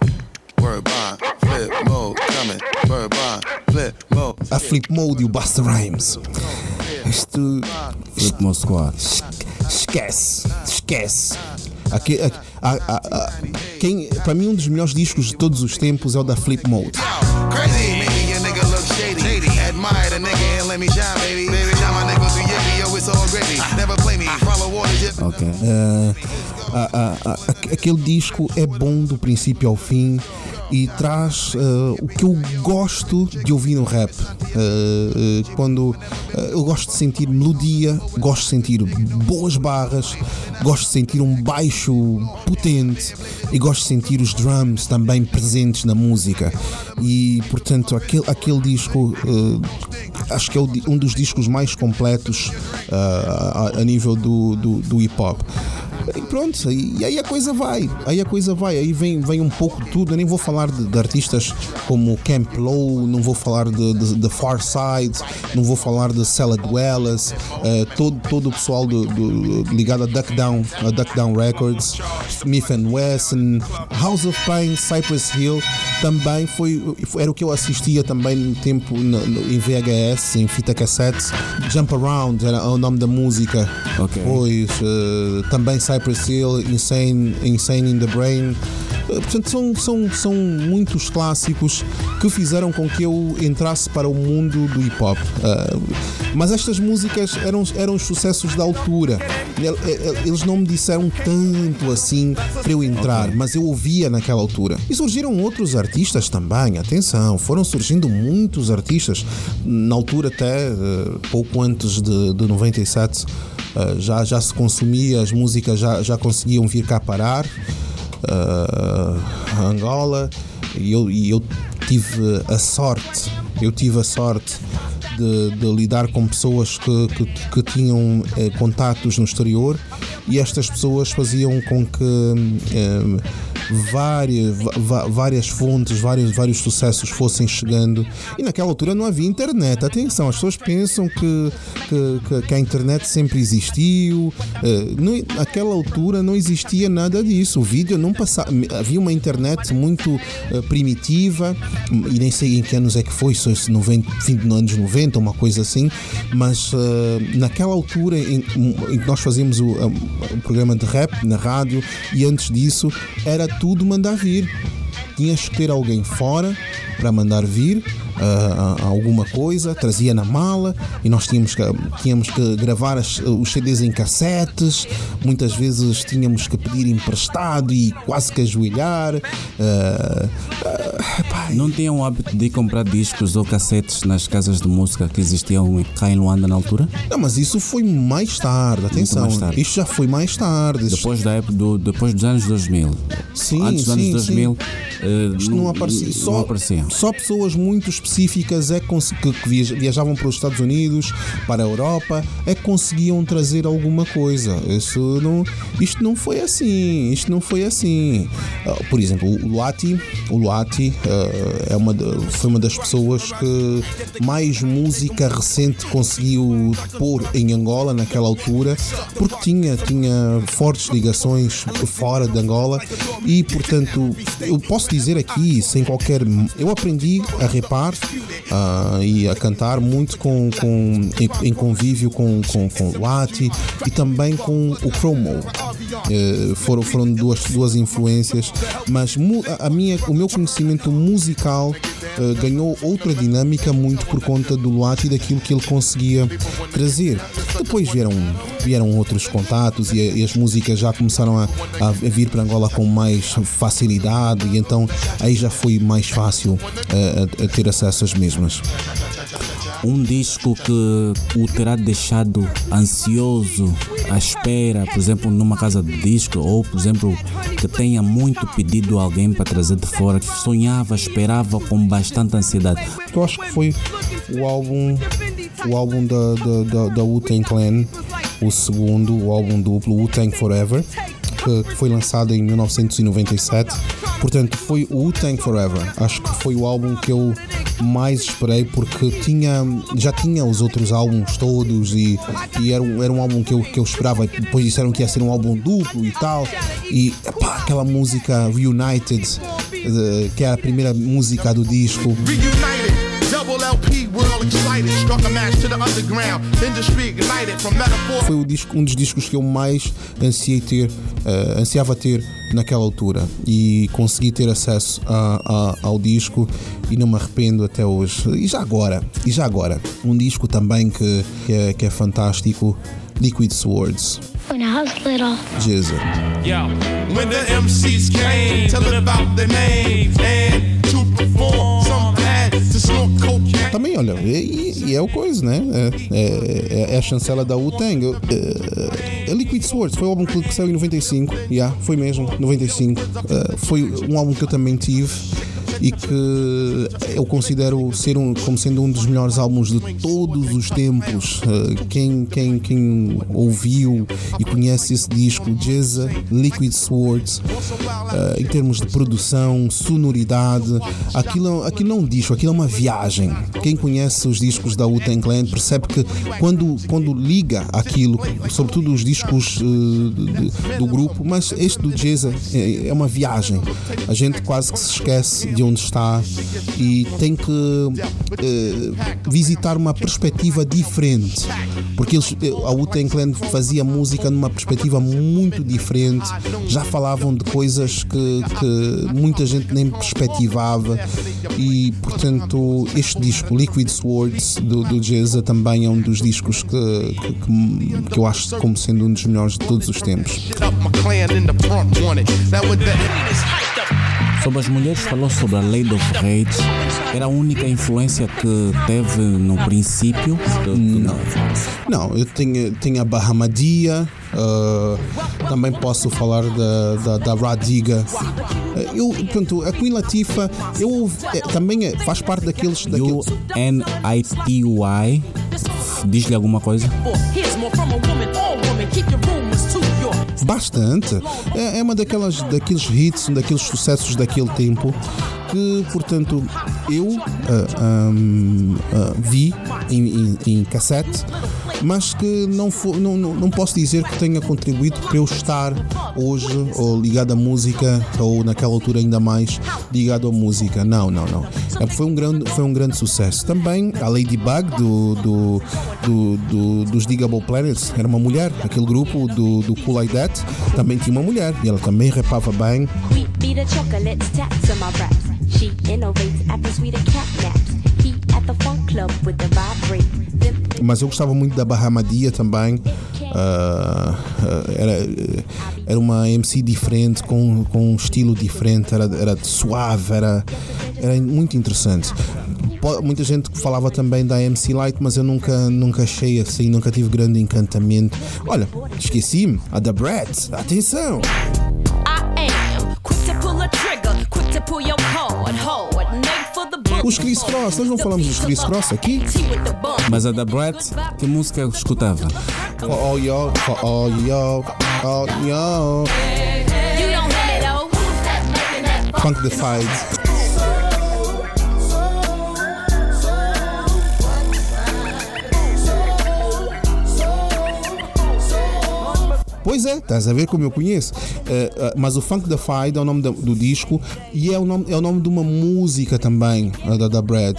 Flip mode, coming, flip mode. A Flip Mode e o Busta Rhymes. Isto. Flip Mode Squad. Esquece, esquece. Aqui, a, a, a, quem, para mim, um dos melhores discos de todos os tempos é o da Flip Mode. Crazy, nigga look shady. Admire the nigga and let me shine, baby. Ok. Uh, a, a, a, aquele disco é bom do princípio ao fim e traz uh, o que eu gosto de ouvir no rap. Uh, uh, quando eu gosto de sentir melodia, gosto de sentir boas barras, gosto de sentir um baixo potente e gosto de sentir os drums também presentes na música. E portanto, aquele, aquele disco acho que é um dos discos mais completos a, a, nível do, do, do hip hop. E pronto, e aí a coisa vai, aí a coisa vai, aí vem, vem um pouco de tudo. Eu nem vou falar de, de artistas como Camp Low, não vou falar de, de, de Far Side, não vou falar de Salad Wells, uh, todo, todo o pessoal do, do, ligado a Duck Down, a Duck Down Records, Smith Wesson, House of Pain, Cypress Hill, também foi, era o que eu assistia também no tempo no, no, em VHS, em fita cassete. Jump Around era o nome da música. Okay. Pois, uh, também Cypress Hill, Insane, Insane in the Brain. Portanto, são, são, são muitos clássicos que fizeram com que eu entrasse para o mundo do hip hop. Uh, mas estas músicas eram, eram os sucessos da altura. Eles não me disseram tanto assim para eu entrar, okay. mas eu ouvia naquela altura. E surgiram outros artistas também, atenção, foram surgindo muitos artistas. Na altura, até uh, pouco antes de, de 97, uh, já, já se consumia, as músicas já, já conseguiam vir cá parar uh, Angola e eu, e eu tive a sorte, eu tive a sorte de, de lidar com pessoas que, que, que tinham eh, contatos no exterior e estas pessoas faziam com que eh, várias, várias fontes, vários, vários sucessos fossem chegando. E naquela altura não havia internet. Atenção, as pessoas pensam que, que, que- a internet sempre existiu. Eh, naquela altura não existia nada disso. O vídeo não passava. Havia uma internet muito eh, primitiva, e nem sei em que anos é que foi, se foi 90, fim dos anos 90, uma coisa assim. Mas eh, naquela altura em, em que nós fazíamos o, o programa de rap na rádio, e antes disso era tudo mandar vir. Tinhas que ter alguém fora para mandar vir ah, alguma coisa, trazia na mala e nós tínhamos que, tínhamos que gravar as- os CDs em cassetes, muitas vezes tínhamos que pedir emprestado e quase que ajoelhar. ah, Não tinham o hábito de comprar discos ou cassetes nas casas de música que existiam cá em Luanda na altura? não, mas isso foi mais tarde, atenção. mais tarde. Isto já foi mais tarde. Depois, da época do, depois dos anos 2000. Sim, Antes dos sim, anos sim. 2000 eh, Isto não, aparecia. Só, não aparecia. só pessoas muito específicas é que, que- que viaj- viajavam para os Estados Unidos, para a Europa, é que conseguiam trazer alguma coisa. Isso não, isto não foi assim. Isto não foi assim. Ah, por exemplo, o Luati, o Luati ah, é uma, foi uma das pessoas que mais música recente conseguiu pôr em Angola naquela altura, porque tinha, tinha fortes ligações fora de Angola e, portanto, eu posso dizer aqui, sem qualquer. Eu aprendi a repar ah, e a cantar muito com, com, em, em convívio com, com, com o Lati e também com o Chromo. Eh, foram, foram duas, duas influências, mas a, minha, o meu conhecimento musical eh, ganhou outra dinâmica muito por conta do Luati e daquilo que ele conseguia trazer. Depois vieram, vieram outros contatos e, e as músicas já começaram a, a vir para Angola com mais facilidade e então aí já foi mais fácil eh, a, a ter acesso às mesmas. Um disco que o terá deixado ansioso, à espera, por exemplo, numa casa de disco, ou por exemplo, que tenha muito pedido a alguém para trazer de fora, que sonhava, esperava com bastante ansiedade. Eu acho que foi o álbum, o álbum da, da, da, da Clan, o segundo, o álbum duplo, Wu-Tang Forever, que, foi lançado em 1997. Portanto, foi o Wu-Tang Forever. Acho que foi o álbum que eu mais esperei porque tinha, já tinha os outros álbuns todos e, e era, um, era um álbum que eu, que eu esperava. Depois disseram que ia ser um álbum duplo e tal. E epá, aquela música Reunited, que é a primeira música do disco. Reunited, foi o disco, um dos discos que eu mais ansiei ter, eh, ansiava ter naquela altura. E consegui ter acesso a- a- ao disco e não me arrependo até hoje. E já agora, e já agora, um disco também que, que, é, que é fantástico, Liquid Swords, When I was little. Yo, when the MCs came, telling about their names e, é o coisa, né? É, é- é a chancela da Wu-Tang. É, é Liquid Swords foi o álbum que saiu em 95. Yeah, foi mesmo, 95. É, foi um álbum que eu também tive e que eu considero ser um, como sendo um dos melhores álbuns de todos os tempos. É, quem, quem, quem ouviu e conhece esse disco, Jezza, Liquid Swords, é, em termos de produção, sonoridade, aquilo, aquilo é um disco, aquilo é uma viagem. Quem conhece os discos da Wu-Tang Clan percebe que quando, quando liga aquilo, sobretudo os discos eh, do grupo, mas este do Jezza é, é uma viagem. A gente quase que se esquece de onde está e tem que eh, visitar uma perspectiva diferente. Porque eles, eh, a Wu-Tang Clan fazia música numa perspectiva muito diferente, já falavam de coisas que, que muita gente nem perspectivava e portanto este disco Liquid Swords do, do Jezza também é um dos discos que, que- que eu acho como sendo um dos melhores de todos os tempos. Sobre as mulheres, falou sobre a Lady of Rage. Era a única influência que teve no princípio? Não. Não, eu tenho, tenho a Bahamadia, ah, também posso falar da, da, da Radiga. Eu, portanto, a Queen Latifah, eu é, também é- faz parte daqueles. daqueles U-N-I-T-Y diz-lhe alguma coisa? Here's more from a woman, all woman. Keep your Bastante. É, é uma daquelas, daqueles hits, um daqueles sucessos daquele tempo que, portanto, eu ah, ahm, ah, vi em, em- em cassete, mas que não, fo- não, não, não posso dizer que tenha contribuído para eu estar hoje ou ligado à música ou naquela altura ainda mais ligado à música. Não, não, não. É, Foi um grande, foi um grande sucesso. Também a Ladybug do, do, do, do, dos Digable Planets era uma mulher. Aquele grupo do, do Cool Like That também tinha uma mulher e ela também rapava bem. She innovates apples, sweet cat naps. He at the funk club with the vibrate. Mas eu gostava muito da Bahamadia também. Ah, era, era uma MC diferente, com, com um estilo diferente, era, era suave, era, era muito interessante. Muita gente falava também da MC Light, mas eu nunca, nunca achei assim, nunca tive grande encantamento. Olha, esqueci-me, a da Brett, atenção! Os Chris Cross, nós não falamos dos Chris Cross aqui? Mas a da Brett, que música eu escutava? All y'all. You don't hear me though. Funk the Fight. Pois é, estás a ver como eu conheço. Eh, eh, mas o Funk the Fight é o nome do, do disco e é o nome, é o nome de uma música também, a da, da Brad.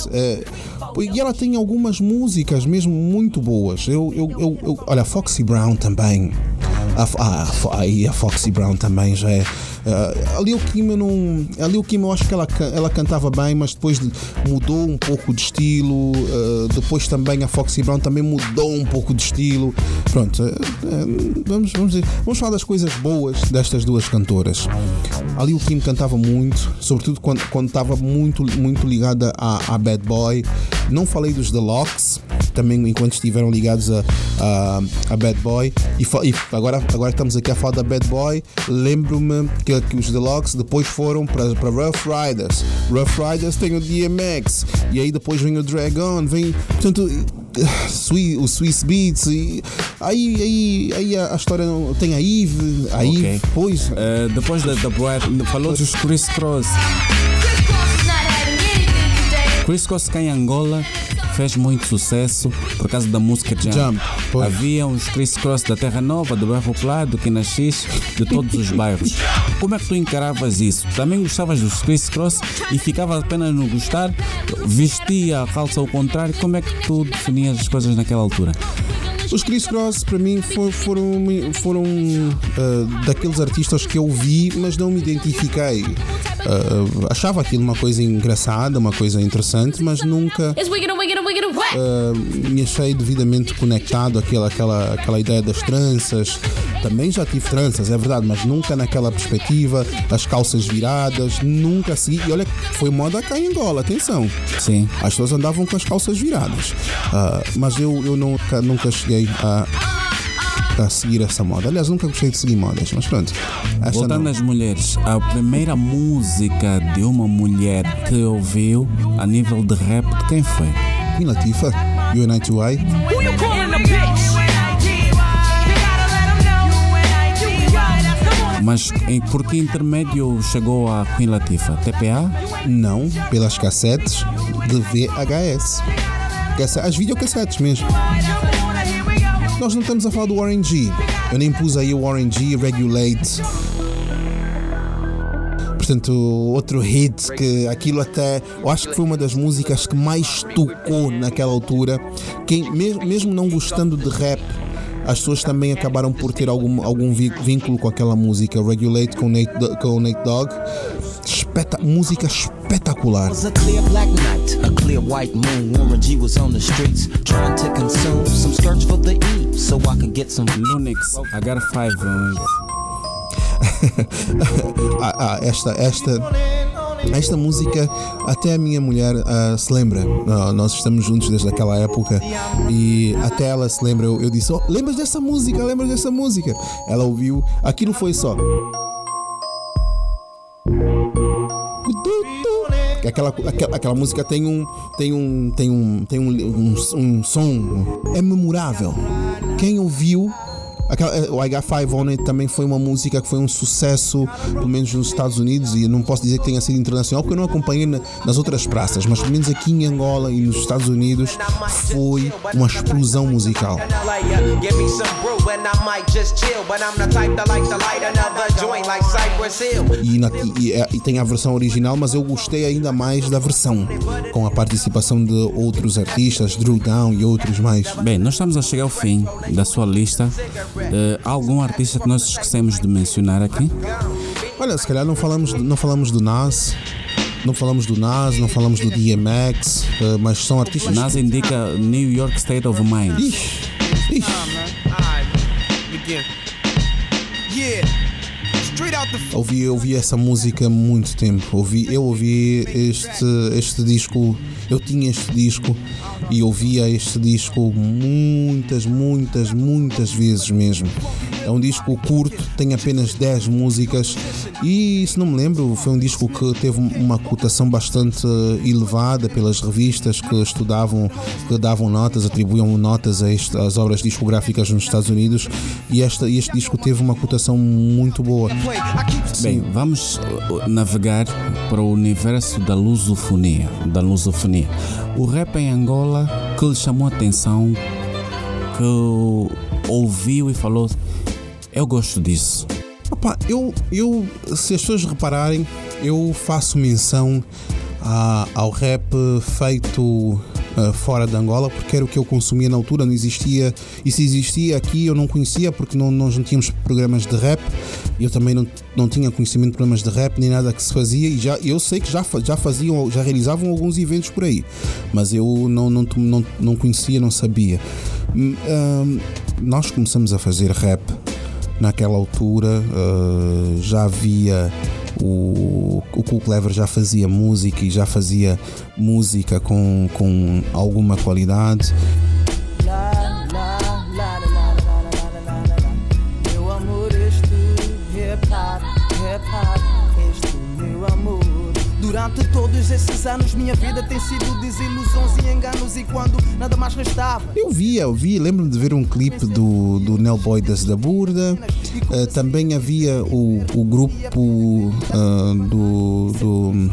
E ela tem algumas músicas mesmo muito boas. Eu, eu, eu, eu- olha, Foxy Brown também. A, a aí a Foxy Brown também já é. Eh, ali o Kim eu não. Ali o Kim eu acho que ela, ela cantava bem, mas depois de- mudou um pouco de estilo. eh, depois também a Foxy Brown também mudou um pouco de estilo. Pronto, eh, vamos, vamos, vamos falar das coisas boas destas duas cantoras. Ali o Kim cantava muito, sobretudo quando estava muito, muito ligada a, a Bad Boy. Não falei dos Deluxe, também enquanto estiveram ligados a, a, a Bad Boy. E, e agora, agora estamos aqui a falar da Bad Boy. Lembro-me que, que os Deluxe depois foram para, para Rough Riders. Rough Riders tem o DMX. E aí depois vem o Dragon. Vem, portanto, [SIGHS] o Swiss Beats. E aí, aí, aí a, a história não- tem a Eve. A Ok. Eve, pois. Eh, depois da, da Brett, falou dos Chris Cross. Chris Cross cá em Angola fez muito sucesso por causa da música Jump. Jump. Havia uns Chris Cross da Terra Nova, do Bairro Plado, que nascis de todos os bairros. Como é que tu encaravas isso? Também gostavas dos Chris Cross e ficava apenas no gostar? Vestia a calça ao contrário? Como é que tu definias as coisas naquela altura? Os Chris Cross para mim for- foram, foram ah, daqueles artistas que eu vi, mas não me identifiquei. Ah, achava aquilo uma coisa engraçada, uma coisa interessante, mas nunca Me achei devidamente conectado àquela, àquela, àquela ideia das tranças. Também já tive tranças, é verdade, mas nunca naquela perspectiva, as calças viradas, nunca segui. E olha, foi moda cá em Angola, atenção. Sim. As pessoas andavam com as calças viradas. Ah, mas eu, eu nunca, nunca cheguei a, a seguir essa moda. Aliás, nunca gostei de seguir modas, mas pronto. Voltando não. às mulheres, a primeira música de uma mulher que ouviu a nível de rap, de quem foi? Queen Latifah, UNITY. Who you calling a bitch? Mas em, por que intermédio chegou a Queen Latifah? TPA? Não, pelas cassetes de VHS. As videocassetes mesmo. Nós não estamos a falar do Warren G. Eu nem pus aí o Warren G Regulate. Portanto, outro hit que aquilo até. Eu acho que foi uma das músicas que mais tocou naquela altura. Quem, mesmo, mesmo não gostando de rap, as pessoas também acabaram por ter algum, algum vínculo com aquela música. Regulate com o Nate, com Nate Dogg. Espeta- música espetacular. was a clear black night, a clear white moon. Warren G was on the streets trying to consume some skirts for the E, so I could get some. Lunix, H5. [LAUGHS] Ah, ah, esta, esta, esta música, até a minha mulher ah, se lembra. Ah, nós estamos juntos desde aquela época e até ela se lembra. Eu, eu disse: oh, Lembras dessa música? Lembras dessa música? Ela ouviu. Aquilo foi só. aquela, aquela, aquela música tem um tem um tem um tem um, um, um som é memorável. Quem ouviu Eh, o I Got Five On It também foi uma música que foi um sucesso, pelo menos nos Estados Unidos, e não posso dizer que tenha sido internacional, porque eu não acompanhei na, nas outras praças, mas pelo menos aqui em Angola e nos Estados Unidos foi uma explosão musical. E, na- e- e- e tem a versão original, mas eu gostei ainda mais da versão, com a participação de outros artistas, Drew Down e outros mais. Bem, nós estamos a chegar ao fim da sua lista. Há algum artista que nós esquecemos de mencionar aqui? Olha, se calhar não falamos, não falamos do Nas, não falamos do Nas, não falamos do DMX, eh, mas são artistas. Nas indica New York State of Mind. Begin. Yeah. Ouvi, ouvi essa música há muito tempo. Ouvi, eu ouvi este, este disco, eu tinha este disco e ouvia este disco muitas, muitas, muitas vezes mesmo. É um disco curto, tem apenas 10 músicas e, se não me lembro, foi um disco que teve uma cotação bastante elevada pelas revistas que estudavam, que davam notas, atribuíam notas às obras discográficas nos Estados Unidos e esta, este disco teve uma cotação muito boa. Bem, vamos uh, navegar para o universo da lusofonia, da lusofonia. O rap em Angola que lhe chamou a atenção, que ouviu e falou: Eu gosto disso. Opa, eu, eu, se as pessoas repararem, eu faço menção a- ao rap feito ah, fora de Angola, porque era o que eu consumia na altura, não existia, e se existia aqui eu não conhecia, porque não, nós não tínhamos programas de rap, eu também não, não tinha conhecimento de programas de rap, nem nada que se fazia, e já, eu sei que já, já faziam, já realizavam alguns eventos por aí, mas eu não, não, não, não conhecia, não sabia. Ah, nós começamos a fazer rap naquela altura eh, já havia o, o Cool Clever já fazia música e já fazia música com, com alguma qualidade. Durante todos esses anos, minha vida tem sido desilusões e enganos. E quando nada mais restava, eu via, eu vi, lembro-me de ver um clipe do, do Nel Boy das da Burda. Eh, também havia o, o grupo ah, do, do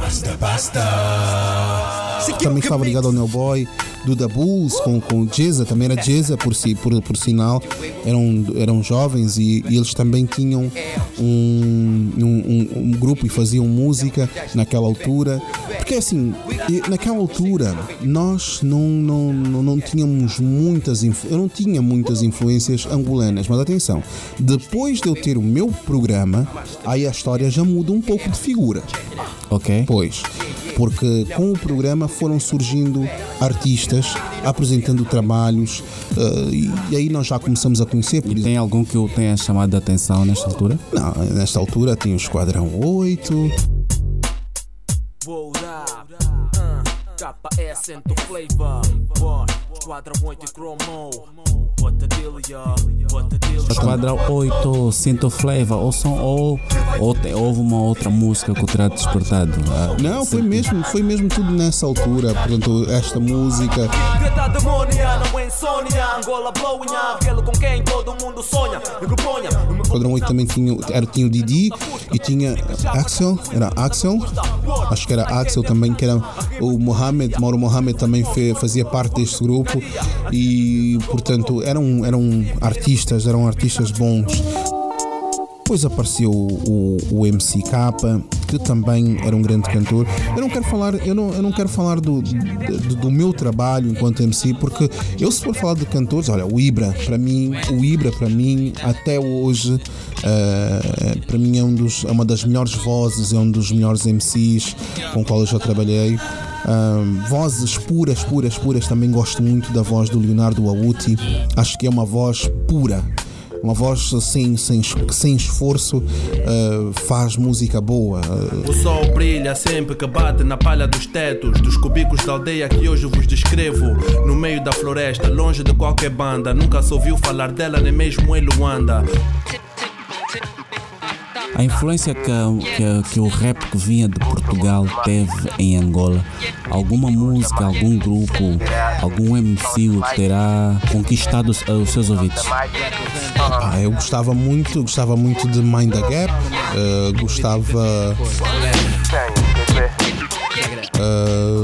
também estava ligado ao Nel Boy do Da Bulls com, com o Jeza, também era Jeza por, si, por, por sinal. Eram, eram jovens e, e eles também tinham um, um, um- um grupo e faziam música naquela altura porque assim, e naquela altura nós não, não, não, não tínhamos muitas eu não tinha muitas influências angolanas, mas atenção, depois de eu ter o meu programa, aí a história já muda um pouco de figura. Ok. Pois. Porque com o programa foram surgindo artistas apresentando trabalhos eh, e, e aí nós já começamos a conhecer. E tem algum que o tenha chamado a atenção nesta altura? Não, nesta altura tem o Esquadrão 8. What up? Uh, KS into flavor. What? Esquadrão 8 e Chromo. Esquadrão 8, Sinto Flavor, ou, são, ou, ou te- houve uma outra música que o terá despertado? Ah, Não, foi mesmo, foi mesmo tudo nessa altura. Portanto, esta música. É Esquadrão 8 também tinha, era, tinha o Didi e tinha Axel, era Axel, acho que era Axel também, que era o Mohamed, Mauro Mohamed também fe- fazia parte deste grupo e, portanto, eram, eram artistas, eram artistas bons. Depois apareceu o, o MC Capa, que também era um grande cantor. Eu não quero falar, eu não, eu não quero falar do, do, do meu trabalho enquanto MC, porque eu se for falar de cantores, olha, o Ibra, para mim, o Ibra para mim até hoje, eh, para mim é, um dos, é uma das melhores vozes, é um dos melhores MCs com o qual eu já trabalhei. Ahm, vozes puras, puras, puras. Também gosto muito da voz do Leonardo Auti. Acho que é uma voz pura. Uma voz sem, sem, sem esforço ah, faz música boa. O sol brilha sempre que bate na palha dos tetos Dos cubicos da aldeia que hoje vos descrevo No meio da floresta, longe de qualquer banda Nunca se ouviu falar dela, nem mesmo em Luanda A influência que, que, que, o rap que vinha de Portugal teve em Angola, alguma música, algum grupo, algum MC terá conquistado os, os seus ouvidos? Ah, eu gostava muito, gostava muito de Mind the Gap, uh, gostava. Uh,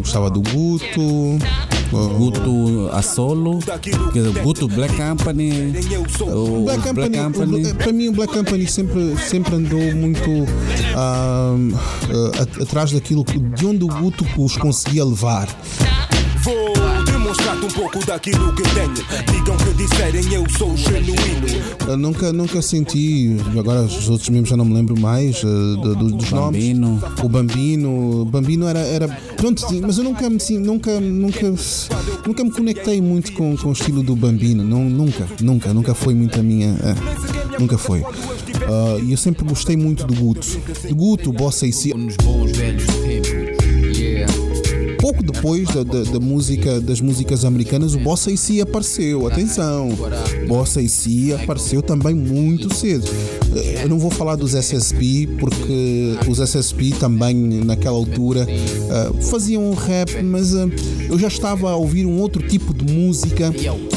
gostava do Guto. Guto a solo, Guto Black Company. O Black Company, Black Company. o- para mim o Black Company sempre, sempre andou muito ah, ah, atrás daquilo que- de onde o Guto os conseguia levar. Vou um pouco daquilo que tenho. Digam que disserem, eu sou genuíno. Eu nunca, nunca senti, agora os outros mesmo já não me lembro mais ah, do- do- dos Bambino. nomes. O Bambino. O Bambino era, era. Pronto, sim, mas eu nunca me sim, nunca, nunca, nunca me conectei muito com, com o estilo do Bambino. Não, nunca, nunca, nunca foi muito a minha. ah, nunca foi. Ah, E eu sempre gostei muito do Guto. Do Guto, Bossa e Si. Nos bons velhos. Depois da, da, da música, das músicas americanas, o Bossa e Si apareceu. Atenção, Bossa e Si apareceu também muito cedo. Eu não vou falar dos SSP, porque os SSP também, naquela altura, eh, faziam rap, mas eh, eu já estava a ouvir um outro tipo de música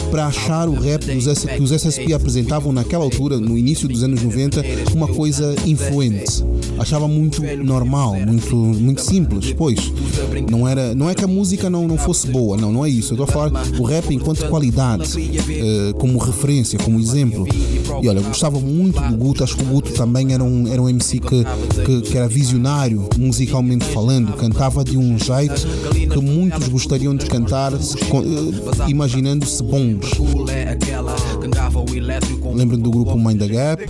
para achar o rap dos S- que os SSP apresentavam naquela altura, no início dos anos 90, uma coisa influente. Achava muito normal, muito, muito simples, pois não era, não é que a música não, não fosse boa, não, não é isso. Eu estou a falar o rap enquanto qualidade, eh, como referência, como exemplo. E olha, gostava muito do Acho que o Guto também era um, era um MC que, que, que era visionário, musicalmente falando, cantava de um jeito que muitos gostariam de cantar, eh, imaginando-se bons. É Lembram do grupo Mind the Gap?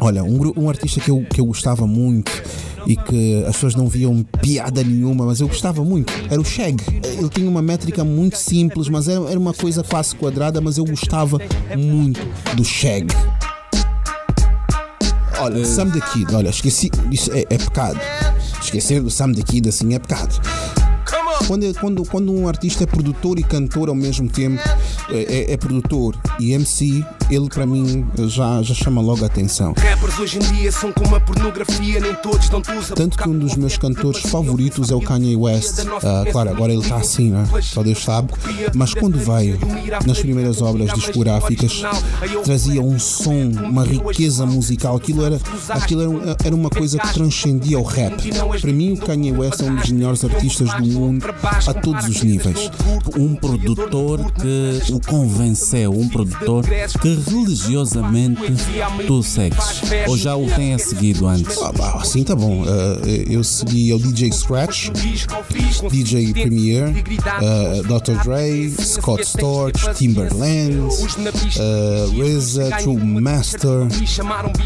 Olha, um, um artista que eu, que eu gostava muito e que as pessoas não viam piada nenhuma, mas eu gostava muito, era o Shag. Ele tinha uma métrica muito simples, mas era, era uma coisa quase quadrada, mas eu gostava muito do Shag. Olha, Sam the Kid, olha, esqueci, isso é, é pecado. Esquecer do Sam the Kid assim é pecado. Quando, quando, quando um artista é produtor e cantor ao mesmo tempo, é, é- produtor e MC, ele para mim já, já chama logo a atenção. Rappers hoje em dia são como a pornografia, nem todos dão. Tanto que um dos meus cantores favoritos é o Kanye West. Ah, claro, agora ele está assim, né? Só Deus sabe. Mas quando veio nas primeiras obras discográficas, trazia um som, uma riqueza musical. Aquilo era, aquilo era, era uma coisa que transcendia o rap. Para mim, o Kanye West é um dos melhores artistas do mundo a todos os níveis. Um produtor que o convenceu, um produtor que religiosamente tu segues. Ou já o tenha seguido antes? Ah, assim tá bom. Ah, eu segui o DJ Scratch, DJ Premier, ah, Dr. Dre, Scott Storch, Timberland, uh, RZA, True Master,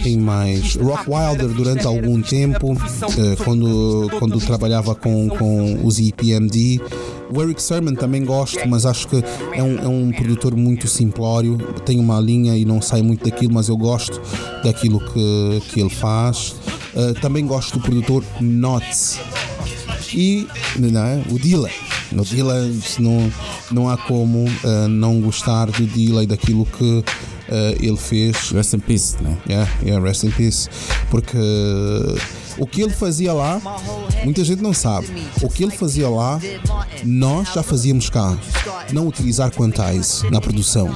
quem mais? Rock Wilder durante algum tempo, ah, quando, quando trabalhava com, com os EPMD. O Eric Sermon também gosto, mas acho que é um, é um produtor muito simplório, tem uma linha e não sai muito daquilo, mas eu gosto daquilo que, que ele faz. Uh, também gosto do produtor Nots e é? o Dilla. No Dilla não, não há como uh, não gostar do Dilla e daquilo que uh, ele fez. Rest in peace, né? Yeah, yeah, rest in peace. Porque uh, o que ele fazia lá, muita gente não sabe. O que ele fazia lá, nós já fazíamos cá. Não utilizar quantize na produção.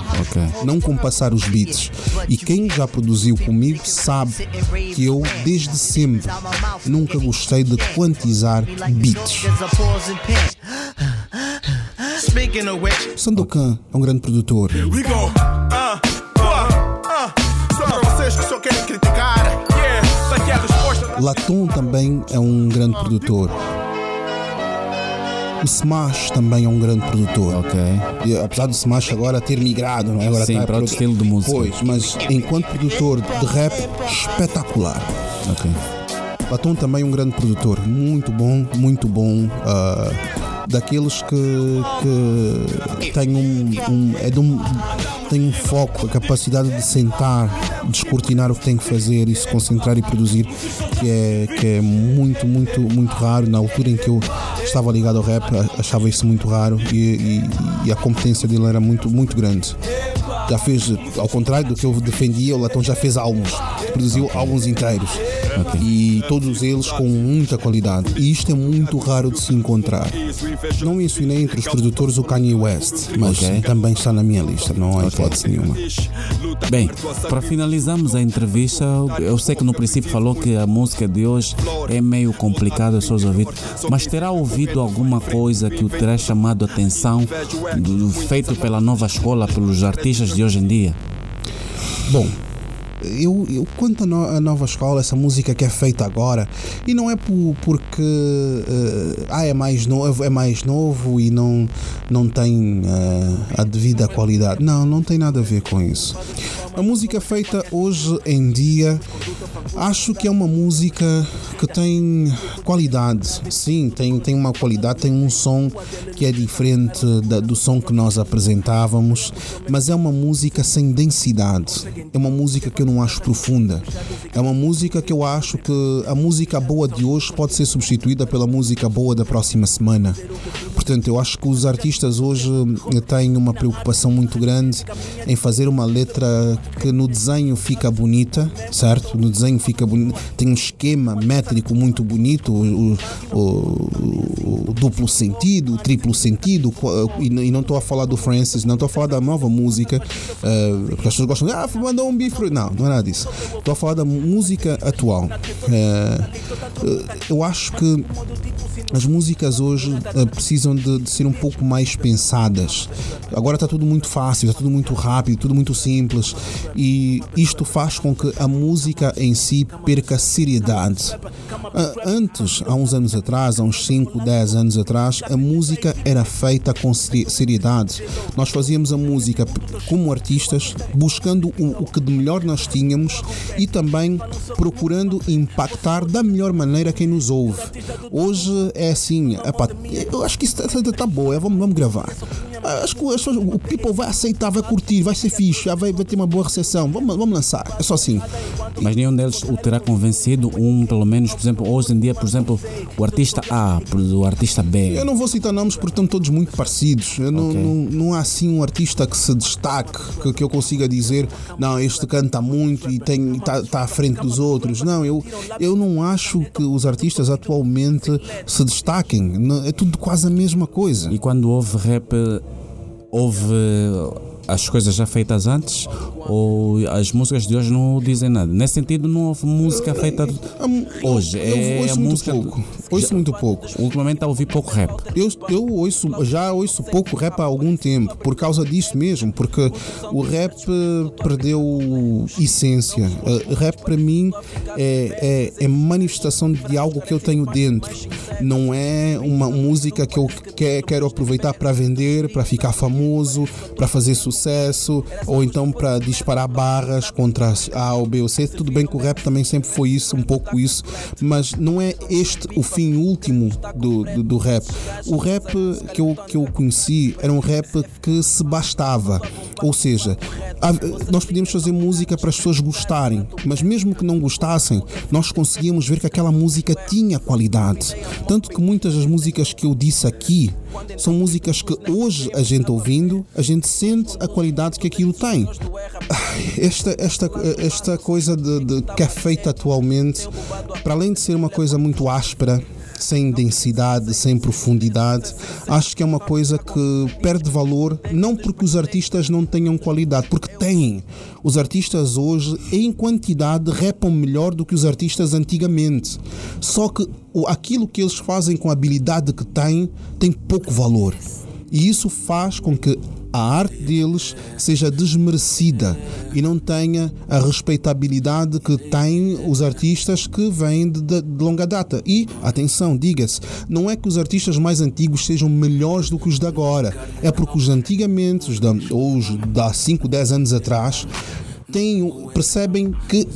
Não compassar os beats. E quem já produziu comigo sabe que eu, desde sempre, nunca gostei de quantizar beats. Speaking of which, Sandokan é um grande produtor. Latom também é um grande produtor. O Smash também é um grande produtor. Ok. E, apesar do Smash agora ter migrado, não é? Agora Sim, tá para outro estilo de música. Pois, mas enquanto produtor de rap, espetacular. Ok. Latom também é um grande produtor, muito bom, muito bom. ah, daqueles que, que tem um, um- é de um tem um foco, a capacidade de sentar, descortinar o que tem que fazer e se concentrar e produzir, que é, que é muito, muito, muito raro. Na altura em que eu estava ligado ao rap, achava isso muito raro e, e- e a competência dele era muito, muito grande. Já fez, ao contrário do que eu defendia, o Latão já fez álbuns, produziu okay. álbuns inteiros. Okay. E todos eles com muita qualidade. E isto é muito raro de se encontrar. Não mencionei entre os produtores o Kanye West, mas okay. também está na minha lista, não há hipótese nenhuma. Bem, para finalizarmos a entrevista, eu sei que no princípio falou que a música de hoje é meio complicada aos seus ouvidos, mas terá ouvido alguma coisa que o terá chamado a atenção feito pela nova escola, pelos artistas de hoje em dia? Bom, eu, eu quanto à nova escola, essa música que é feita agora, e não é por, porque uh, ah, é mais novo, é mais novo e não, não tem uh, a devida qualidade. Não, não tem nada a ver com isso. A música feita hoje em dia, acho que é uma música que tem qualidade. Sim, tem, tem uma qualidade, tem um som que é diferente da, do som que nós apresentávamos, mas é uma música sem densidade. É uma música que eu não acho profunda. É uma música que eu acho que a música boa de hoje pode ser substituída pela música boa da próxima semana. Portanto, eu acho que os artistas hoje têm uma preocupação muito grande em fazer uma letra que no desenho fica bonita, certo? No desenho fica bonito, tem um esquema métrico muito bonito, o, o, o, o duplo sentido, o triplo sentido, e, não estou a falar do Francis, não estou a falar da nova música, uh, porque as pessoas gostam de, ah, mandou um bife. Não, não é nada disso. Estou a falar da música atual. Uh, eu acho que as músicas hoje uh, precisam de, de, ser um pouco mais pensadas. Agora está tudo muito fácil, está tudo muito rápido, tudo muito simples e isto faz com que a música em si perca seriedade. Uh, antes, há uns anos atrás, há uns 5, 10 anos atrás, a música era feita com seriedade. Nós fazíamos a música como artistas, buscando o, que de melhor nós tínhamos e também procurando impactar da melhor maneira quem nos ouve. Hoje é assim, eu acho que isso está tá, tá boa, vamos, vamos gravar. Acho que o people vai aceitar, vai curtir, vai ser fixe, vai, vai ter uma boa recepção. Vamos, vamos lançar, é só assim. Mas nenhum deles o terá convencido, um pelo menos, por exemplo, hoje em dia, por exemplo, o artista A, o artista B. Eu não vou citar nomes porque estão todos muito parecidos. Okay. Não, não, não, há assim um artista que se destaque, que, que eu consiga dizer, não, este canta muito e está tá à frente dos outros. Não, eu, eu não acho que os artistas atualmente se destaquem. É tudo quase a mesma coisa. E quando houve rap, houve as coisas já feitas antes ou as músicas de hoje não dizem nada. Nesse sentido, não houve música feita hoje. É ouço música. Muito pouco. Ouço já, muito pouco. Ultimamente a ouvir pouco rap. Eu, eu ouço, já ouço pouco rap há algum tempo, por causa disso mesmo, porque o rap perdeu essência. Uh, rap para mim é, é, é, manifestação de algo que eu tenho dentro. Não é uma música que eu que, quero aproveitar para vender, para ficar famoso, para fazer sucesso, ou então para disparar barras contra A ou B ou C. Tudo bem que o rap também sempre foi isso, um pouco isso, mas não é este o fim último do, do, do rap. O rap que eu, que eu conheci era um rap que se bastava, ou seja, nós podíamos fazer música para as pessoas gostarem, mas mesmo que não gostassem, nós conseguíamos ver que aquela música tinha qualidade. Tanto que muitas das músicas que eu disse aqui são músicas que hoje a gente ouvindo, a gente sente a qualidade que aquilo tem. Esta, esta, esta coisa de, de que é feita atualmente, para além de ser uma coisa muito áspera, sem densidade, sem profundidade, acho que é uma coisa que perde valor, não porque os artistas não tenham qualidade, porque têm. Os artistas hoje, em quantidade, repam melhor do que os artistas antigamente. Só que aquilo que eles fazem com a habilidade que têm tem pouco valor. E isso faz com que a arte deles seja desmerecida e não tenha a respeitabilidade que têm os artistas que vêm de, de, de longa data. E, atenção, diga-se, não é que os artistas mais antigos sejam melhores do que os de agora, é porque os antigamente, os da, ou os de há 5, 10 anos atrás, têm, percebem que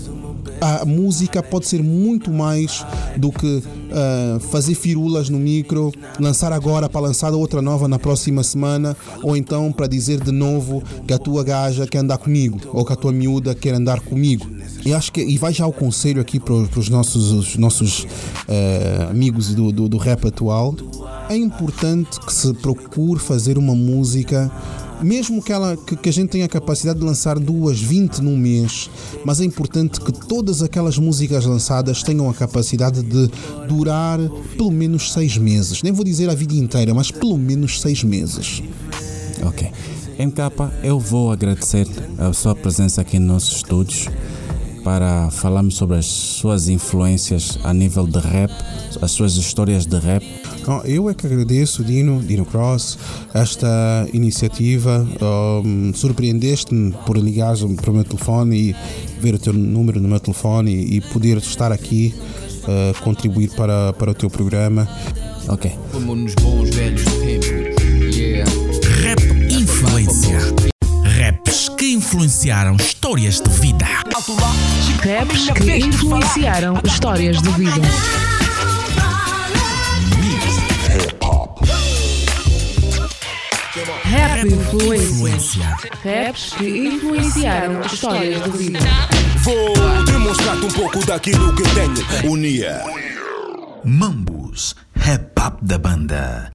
a música pode ser muito mais do que uh, fazer firulas no micro, lançar agora para lançar outra nova na próxima semana, ou então para dizer de novo que a tua gaja quer andar comigo, ou que a tua miúda quer andar comigo. E acho que e vai já o conselho aqui para os nossos, os nossos uh, amigos do, do, do rap atual. É importante que se procure fazer uma música mesmo que, ela, que, que a gente tenha a capacidade de lançar duas, 20 num mês, mas é importante que todas aquelas músicas lançadas tenham a capacidade de durar pelo menos seis meses. Nem vou dizer a vida inteira, mas pelo menos seis meses. Ok. Capa, eu vou agradecer a sua presença aqui nos nossos estúdios para falarmos sobre as suas influências a nível de rap, as suas histórias de rap. Eu é que agradeço, Dino, Dino Cross, esta iniciativa. Um, Surpreendeste-me por ligares para o meu telefone e ver o teu número no meu telefone e, e poder estar aqui, uh, contribuir para, para o teu programa. Ok. Como nos bons velhos tempos. Influenciaram histórias de vida. Raps que influenciaram histórias de vida. Rap Influência. Raps que influenciaram histórias de vida. Vou demonstrar-te um pouco daquilo que tenho. Unia. Mambus, rap up da banda.